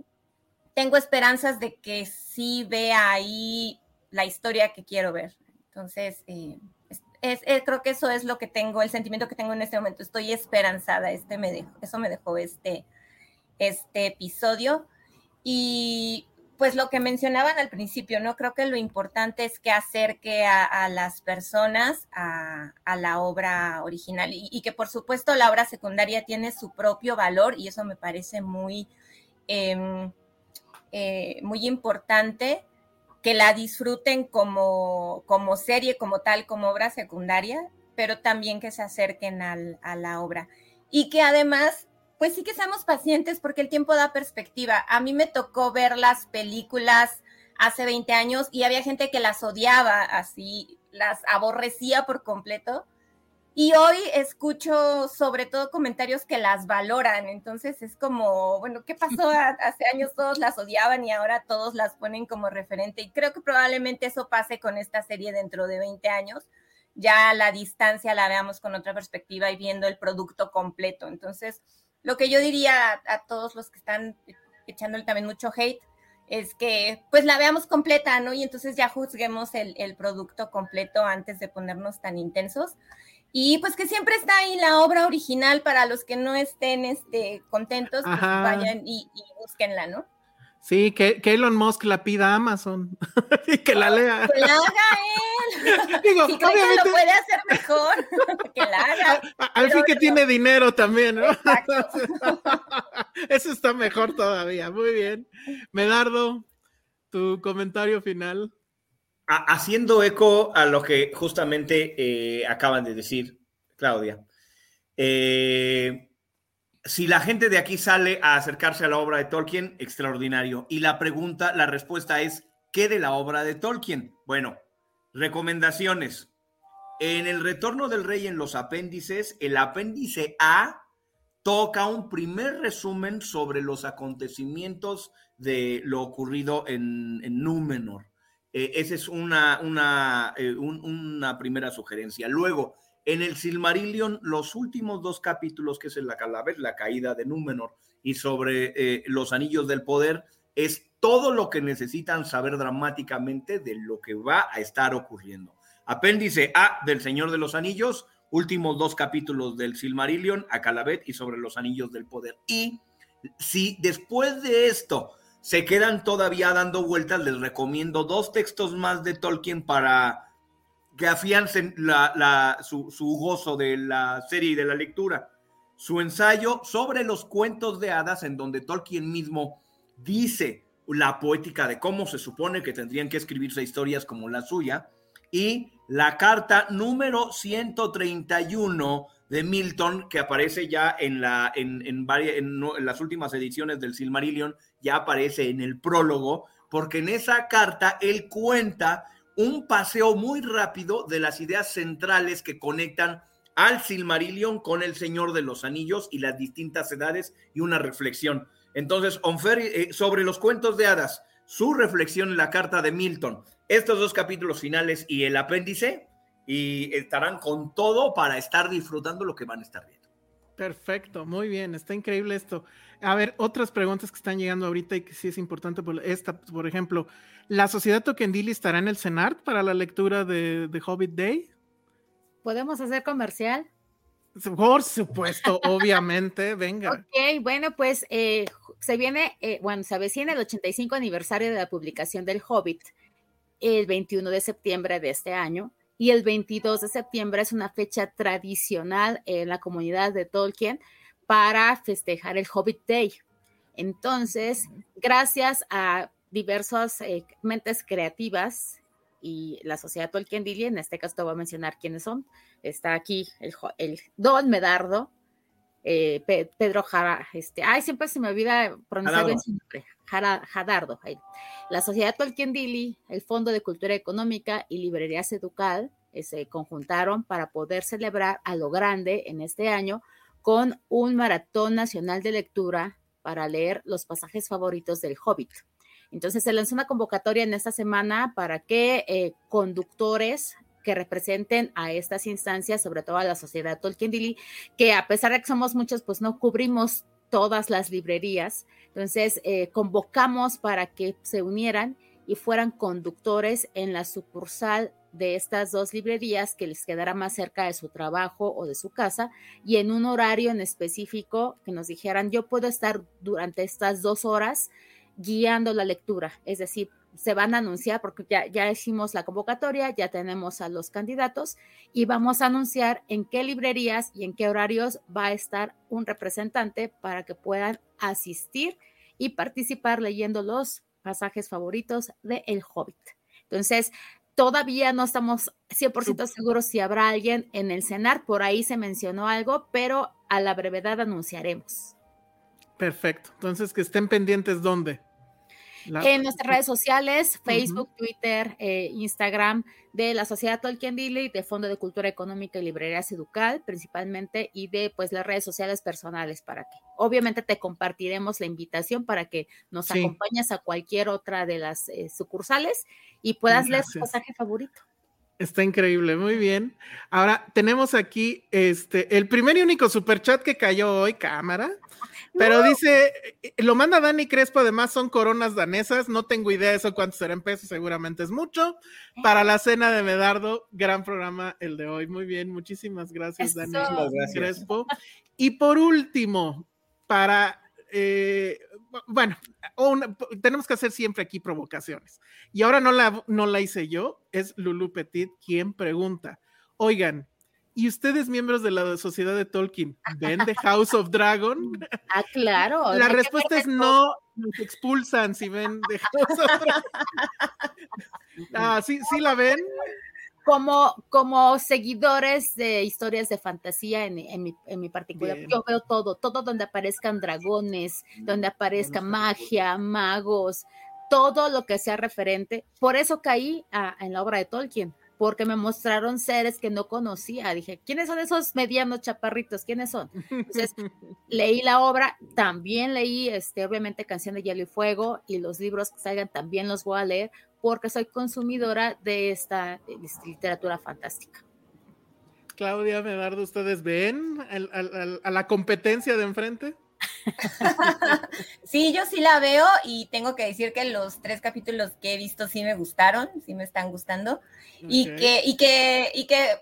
tengo esperanzas de que sí vea ahí la historia que quiero ver. Entonces, eh, es, es, creo que eso es lo que tengo, el sentimiento que tengo en este momento. Estoy esperanzada, este me dejó, eso me dejó este, este episodio. Y pues lo que mencionaban al principio, ¿no? Creo que lo importante es que acerque a, las personas a, la obra original y, que por supuesto la obra secundaria tiene su propio valor y eso me parece muy, em, eh, muy importante que la disfruten como, como serie, como tal, como obra secundaria, pero también que se acerquen a la obra. Y que además pues sí que seamos pacientes porque el tiempo da perspectiva. A mí me tocó ver las películas hace 20 años y había gente que las odiaba así, las aborrecía por completo. Y hoy escucho sobre todo comentarios que las valoran, entonces es como, bueno, ¿qué pasó? Hace años todos las odiaban y ahora todos las ponen como referente y creo que probablemente eso pase con esta serie dentro de 20 años, ya la distancia la veamos con otra perspectiva y viendo el producto completo. Entonces, lo que yo diría a, todos los que están echándole también mucho hate es que pues la veamos completa, ¿no? Y entonces ya juzguemos el, producto completo antes de ponernos tan intensos. Y pues que siempre está ahí la obra original para los que no estén este, contentos, pues vayan y, y búsquenla, ¿no? Sí, que, Elon Musk la pida a Amazon y que la lea. Que la haga él. Digo, si cree que lo puede hacer mejor, que la haga. Al, fin que tiene dinero también, ¿no? Eso está mejor todavía. Muy bien. Medardo, tu comentario final. Haciendo eco a lo que justamente eh, acaban de decir, Claudia. Eh, si la gente de aquí sale a acercarse a la obra de Tolkien, extraordinario. Y la pregunta, la respuesta es, ¿qué de la obra de Tolkien? Bueno, recomendaciones. En el Retorno del Rey en los apéndices, el apéndice A toca un primer resumen sobre los acontecimientos de lo ocurrido en, Númenor. Eh, esa es una, una, eh, una primera sugerencia. Luego, en el Silmarillion, los últimos dos capítulos, que es en la calavera, la caída de Númenor y sobre eh, los anillos del poder, es todo lo que necesitan saber dramáticamente de lo que va a estar ocurriendo. Apéndice A del Señor de los Anillos, últimos dos capítulos del Silmarillion, a Calavet y sobre los anillos del poder. Y si después de esto se quedan todavía dando vueltas, les recomiendo dos textos más de Tolkien para que afiancen su, gozo de la serie y de la lectura. Su ensayo sobre los cuentos de hadas, en donde Tolkien mismo dice la poética de cómo se supone que tendrían que escribirse historias como la suya, y la carta número 131 de Milton, que aparece ya en, la, en, varias, en las últimas ediciones del Silmarillion, ya aparece en el prólogo, porque en esa carta él cuenta un paseo muy rápido de las ideas centrales que conectan al Silmarillion con el Señor de los Anillos y las distintas edades y una reflexión. Entonces, eh, sobre los cuentos de hadas, su reflexión en la carta de Milton, estos dos capítulos finales y el apéndice, y estarán con todo para estar disfrutando lo que van a estar viendo. Perfecto, muy bien, está increíble esto. A ver, otras preguntas que están llegando ahorita y que sí es importante, esta, por ejemplo, ¿la sociedad Tokendili estará en el CENART para la lectura de, Hobbit Day? ¿Podemos hacer comercial? Por supuesto, obviamente, venga. Ok, bueno, pues eh, se viene, eh, bueno, se avecina el 85 aniversario de la publicación del Hobbit el 21 de septiembre de este año y el 22 de septiembre es una fecha tradicional en la comunidad de Tolkien para festejar el Hobbit Day. Entonces, gracias a diversas eh, mentes creativas y la sociedad Tolkien Dili, en este caso te voy a mencionar quiénes son. Está aquí el, Don Medardo, eh, Pedro Jara, este, ay, siempre se me olvida pronunciar bien su nombre, Jadardo. La Sociedad Tolkien Dili, el Fondo de Cultura Económica y Librerías Educal eh, se conjuntaron para poder celebrar a lo grande en este año con un maratón nacional de lectura para leer los pasajes favoritos del Hobbit. Entonces se lanzó una convocatoria en esta semana para que eh, conductores que representen a estas instancias, sobre todo a la sociedad Tolkien Dili, que a pesar de que somos muchos, pues no cubrimos todas las librerías. Entonces, eh, convocamos para que se unieran y fueran conductores en la sucursal de estas dos librerías que les quedara más cerca de su trabajo o de su casa y en un horario en específico que nos dijeran yo puedo estar durante estas dos horas guiando la lectura, es decir, se van a anunciar porque ya, ya hicimos la convocatoria, ya tenemos a los candidatos y vamos a anunciar en qué librerías y en qué horarios va a estar un representante para que puedan asistir y participar leyendo los pasajes favoritos de El Hobbit. Entonces, todavía no estamos 100% seguros si habrá alguien en el cenar, por ahí se mencionó algo, pero a la brevedad anunciaremos. Perfecto. Entonces, que estén pendientes dónde. En nuestras redes sociales, Facebook, Twitter, eh, Instagram, de la Sociedad Tolkien Dili, de Fondo de Cultura Económica y Librerías Educal, principalmente, y de pues las redes sociales personales para que, obviamente te compartiremos la invitación para que nos acompañes a cualquier otra de las eh, sucursales y puedas leer tu pasaje favorito. Está increíble, muy bien. Ahora tenemos aquí este el primer y único superchat que cayó hoy, cámara. Pero dice, eh, lo manda Dani Crespo, además son coronas danesas, no tengo idea de eso cuánto será en pesos, seguramente es mucho. Para la cena de Medardo, gran programa el de hoy. Muy bien, muchísimas gracias, Dani Crespo. Y por último, para, eh, bueno, tenemos que hacer siempre aquí provocaciones. Y ahora no la, no la hice yo, es Lulu Petit quien pregunta, oigan, ¿Y ustedes, miembros de la sociedad de Tolkien, ven The House of Dragon? Ah, claro. La respuesta es no, nos expulsan si ven The House of Dragon. Ah, ¿sí, ¿sí la ven? Como, como seguidores de historias de fantasía en, en, mi, en mi, particular, yo veo todo, todo donde aparezcan dragones, donde aparezca magia, magos, todo lo que sea referente. Por eso caí en la obra de Tolkien, porque me mostraron seres que no conocía. Dije, ¿quiénes son esos medianos chaparritos? ¿Quiénes son? Entonces, leí la obra, también leí, este, obviamente, Canción de Hielo y Fuego y los libros que salgan también los voy a leer porque soy consumidora de esta, literatura fantástica. Claudia Medardo, ¿ustedes ven a la competencia de enfrente? sí, yo sí la veo y tengo que decir que los tres capítulos que he visto sí me gustaron, sí me están gustando y que y que y que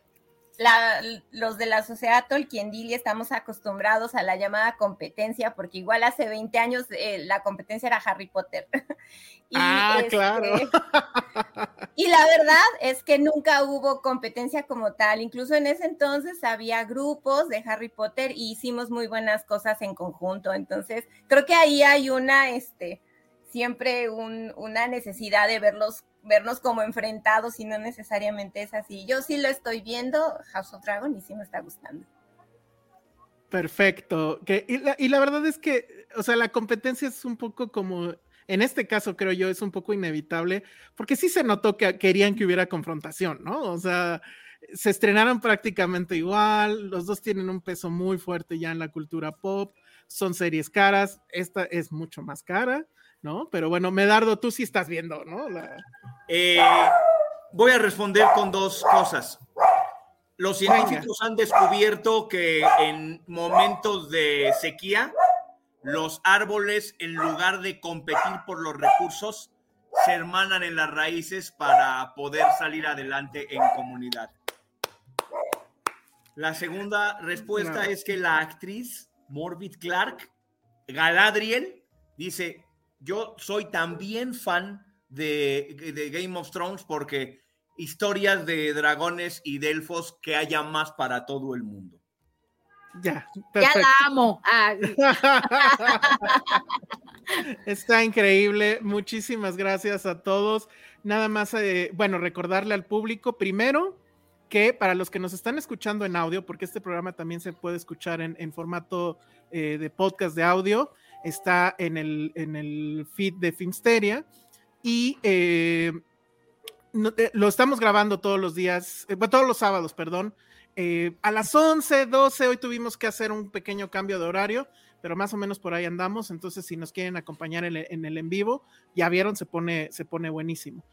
los de la sociedad Tolkien Dili estamos acostumbrados a la llamada competencia, porque igual hace 20 años eh, la competencia era Harry Potter. y, ah, este, claro. y la verdad es que nunca hubo competencia como tal. Incluso en ese entonces había grupos de Harry Potter y hicimos muy buenas cosas en conjunto. Entonces, creo que ahí hay una, este, siempre una necesidad de verlos vernos como enfrentados y no necesariamente es así. Yo sí lo estoy viendo, House of Dragon, y sí me está gustando. Perfecto. Que, y, la, y la verdad es que, o sea, la competencia es un poco como, en este caso creo yo, es un poco inevitable, porque sí se notó que querían que hubiera confrontación, ¿no? O sea, se estrenaron prácticamente igual, los dos tienen un peso muy fuerte ya en la cultura pop, son series caras, esta es mucho más cara, ¿no? Pero bueno, Medardo, tú sí estás viendo, ¿no? Eh, voy a responder con dos cosas. Los científicos han descubierto que en momentos de sequía, los árboles, en lugar de competir por los recursos, se hermanan en las raíces para poder salir adelante en comunidad. La segunda respuesta es que la actriz Morbid Clark, Galadriel, dice, yo soy también fan de, Game of Thrones porque historias de dragones y de elfos que haya más para todo el mundo. Ya, ya la amo. Ah. Está increíble. Muchísimas gracias a todos. Nada más, eh, bueno, recordarle al público primero que para los que nos están escuchando en audio, porque este programa también se puede escuchar en, formato eh, de podcast de audio, está en el, en el feed de Filmsteria y eh, eh, lo estamos grabando todos los días, eh, todos los sábados, perdón. a las 11, 12, hoy tuvimos que hacer un pequeño cambio de horario, pero más o menos por ahí andamos. Entonces, si nos quieren acompañar en, el en vivo, ya vieron, se pone, se pone buenísimo.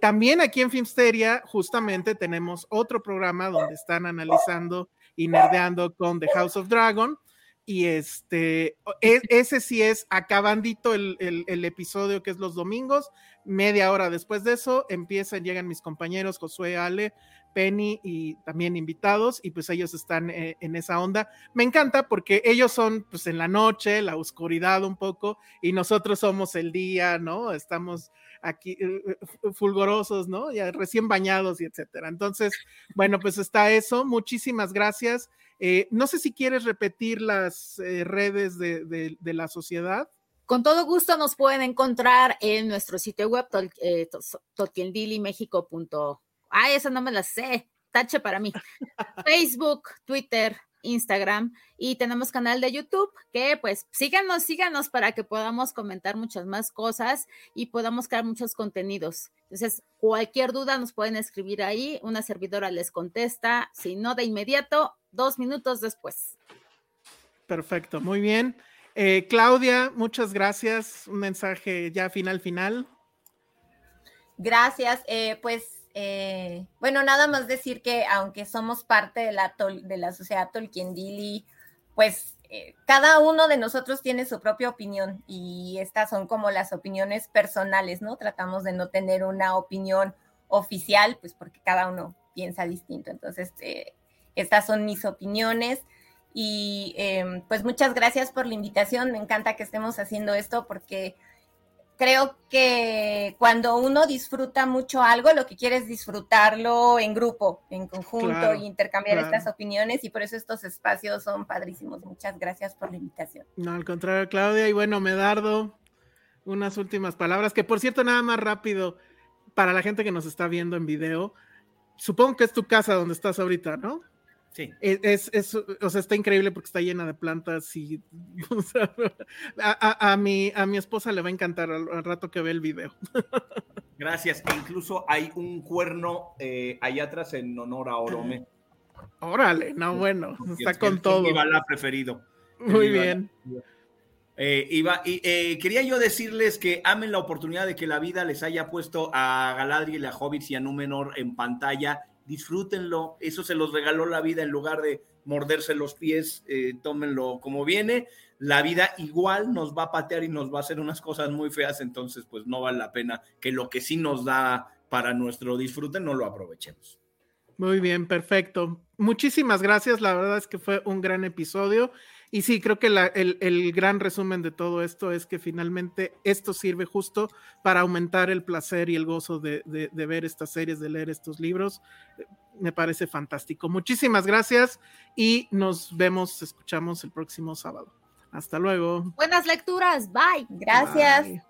también aquí en Filmsteria, justamente tenemos otro programa donde están analizando y nerdeando con The House of Dragon Y este, e, ese sí es acabandito el, el, episodio que es los domingos. Media hora después de eso empiezan, llegan mis compañeros Josué, Ale, Penny y también invitados y pues ellos están eh, en esa onda. Me encanta porque ellos son pues en la noche, la oscuridad un poco y nosotros somos el día, ¿no? Estamos aquí eh, eh, fulgorosos, ¿no? Ya recién bañados y etcétera. Entonces, bueno, pues está eso. Muchísimas gracias. No sé si quieres repetir las redes de, de, la sociedad. Con todo gusto nos pueden encontrar en nuestro sitio web, eh, Ay, esa no me la sé. Tache para mí. Facebook, Twitter, Instagram y tenemos canal de YouTube que pues síganos, síganos para que podamos comentar muchas más cosas y podamos crear muchos contenidos. Entonces, cualquier duda nos pueden escribir ahí, una servidora les contesta, si no de inmediato, dos minutos después. Perfecto, muy bien. Eh, Claudia, muchas gracias. Un mensaje ya final, final. Gracias. Eh, pues eh, bueno, nada más decir que aunque somos parte de la, de la sociedad Tolkien Dili, pues eh, cada uno de nosotros tiene su propia opinión y estas son como las opiniones personales, ¿no? Tratamos de no tener una opinión oficial, pues porque cada uno piensa distinto. Entonces, eh, estas son mis opiniones y em, pues muchas gracias por la invitación. Me encanta que estemos haciendo esto porque creo que cuando uno disfruta mucho algo, lo que quiere es disfrutarlo en grupo, en conjunto y intercambiar estas opiniones y por eso estos espacios son padrísimos. Muchas gracias por la invitación. No, al contrario, Claudia. Y bueno, Medardo, unas últimas palabras, que por cierto, nada más rápido, para la gente que nos está viendo en video, supongo que es tu casa donde estás ahorita, ¿no? Sí. Es, es, o sea, está increíble porque está llena de plantas y a, mi, a mi esposa le va a encantar al, rato que ve el video. Gracias. E incluso hay un cuerno eh, allá atrás en honor a Orome. Órale, no, bueno, está con todo. Iba la preferido. Muy bien. Eh, iba, y, eh, quería yo decirles que amen la oportunidad de que la vida les haya puesto a Galadriel, a Hobbits y a Númenor en pantalla disfrútenlo, eso se los regaló la vida en lugar de morderse los pies, eh, tómenlo como viene, la vida igual nos va a patear y nos va a hacer unas cosas muy feas, entonces pues no vale la pena que lo que sí nos da para nuestro disfrute no lo aprovechemos. Muy bien, perfecto. Muchísimas gracias, la verdad es que fue un gran episodio. Y sí, creo que el, gran resumen de todo esto es que finalmente esto sirve justo para aumentar el placer y el gozo de, ver estas series, de leer estos libros. Me parece fantástico. Muchísimas gracias y nos vemos, escuchamos el próximo sábado. Hasta luego. Buenas lecturas. Bye. Gracias.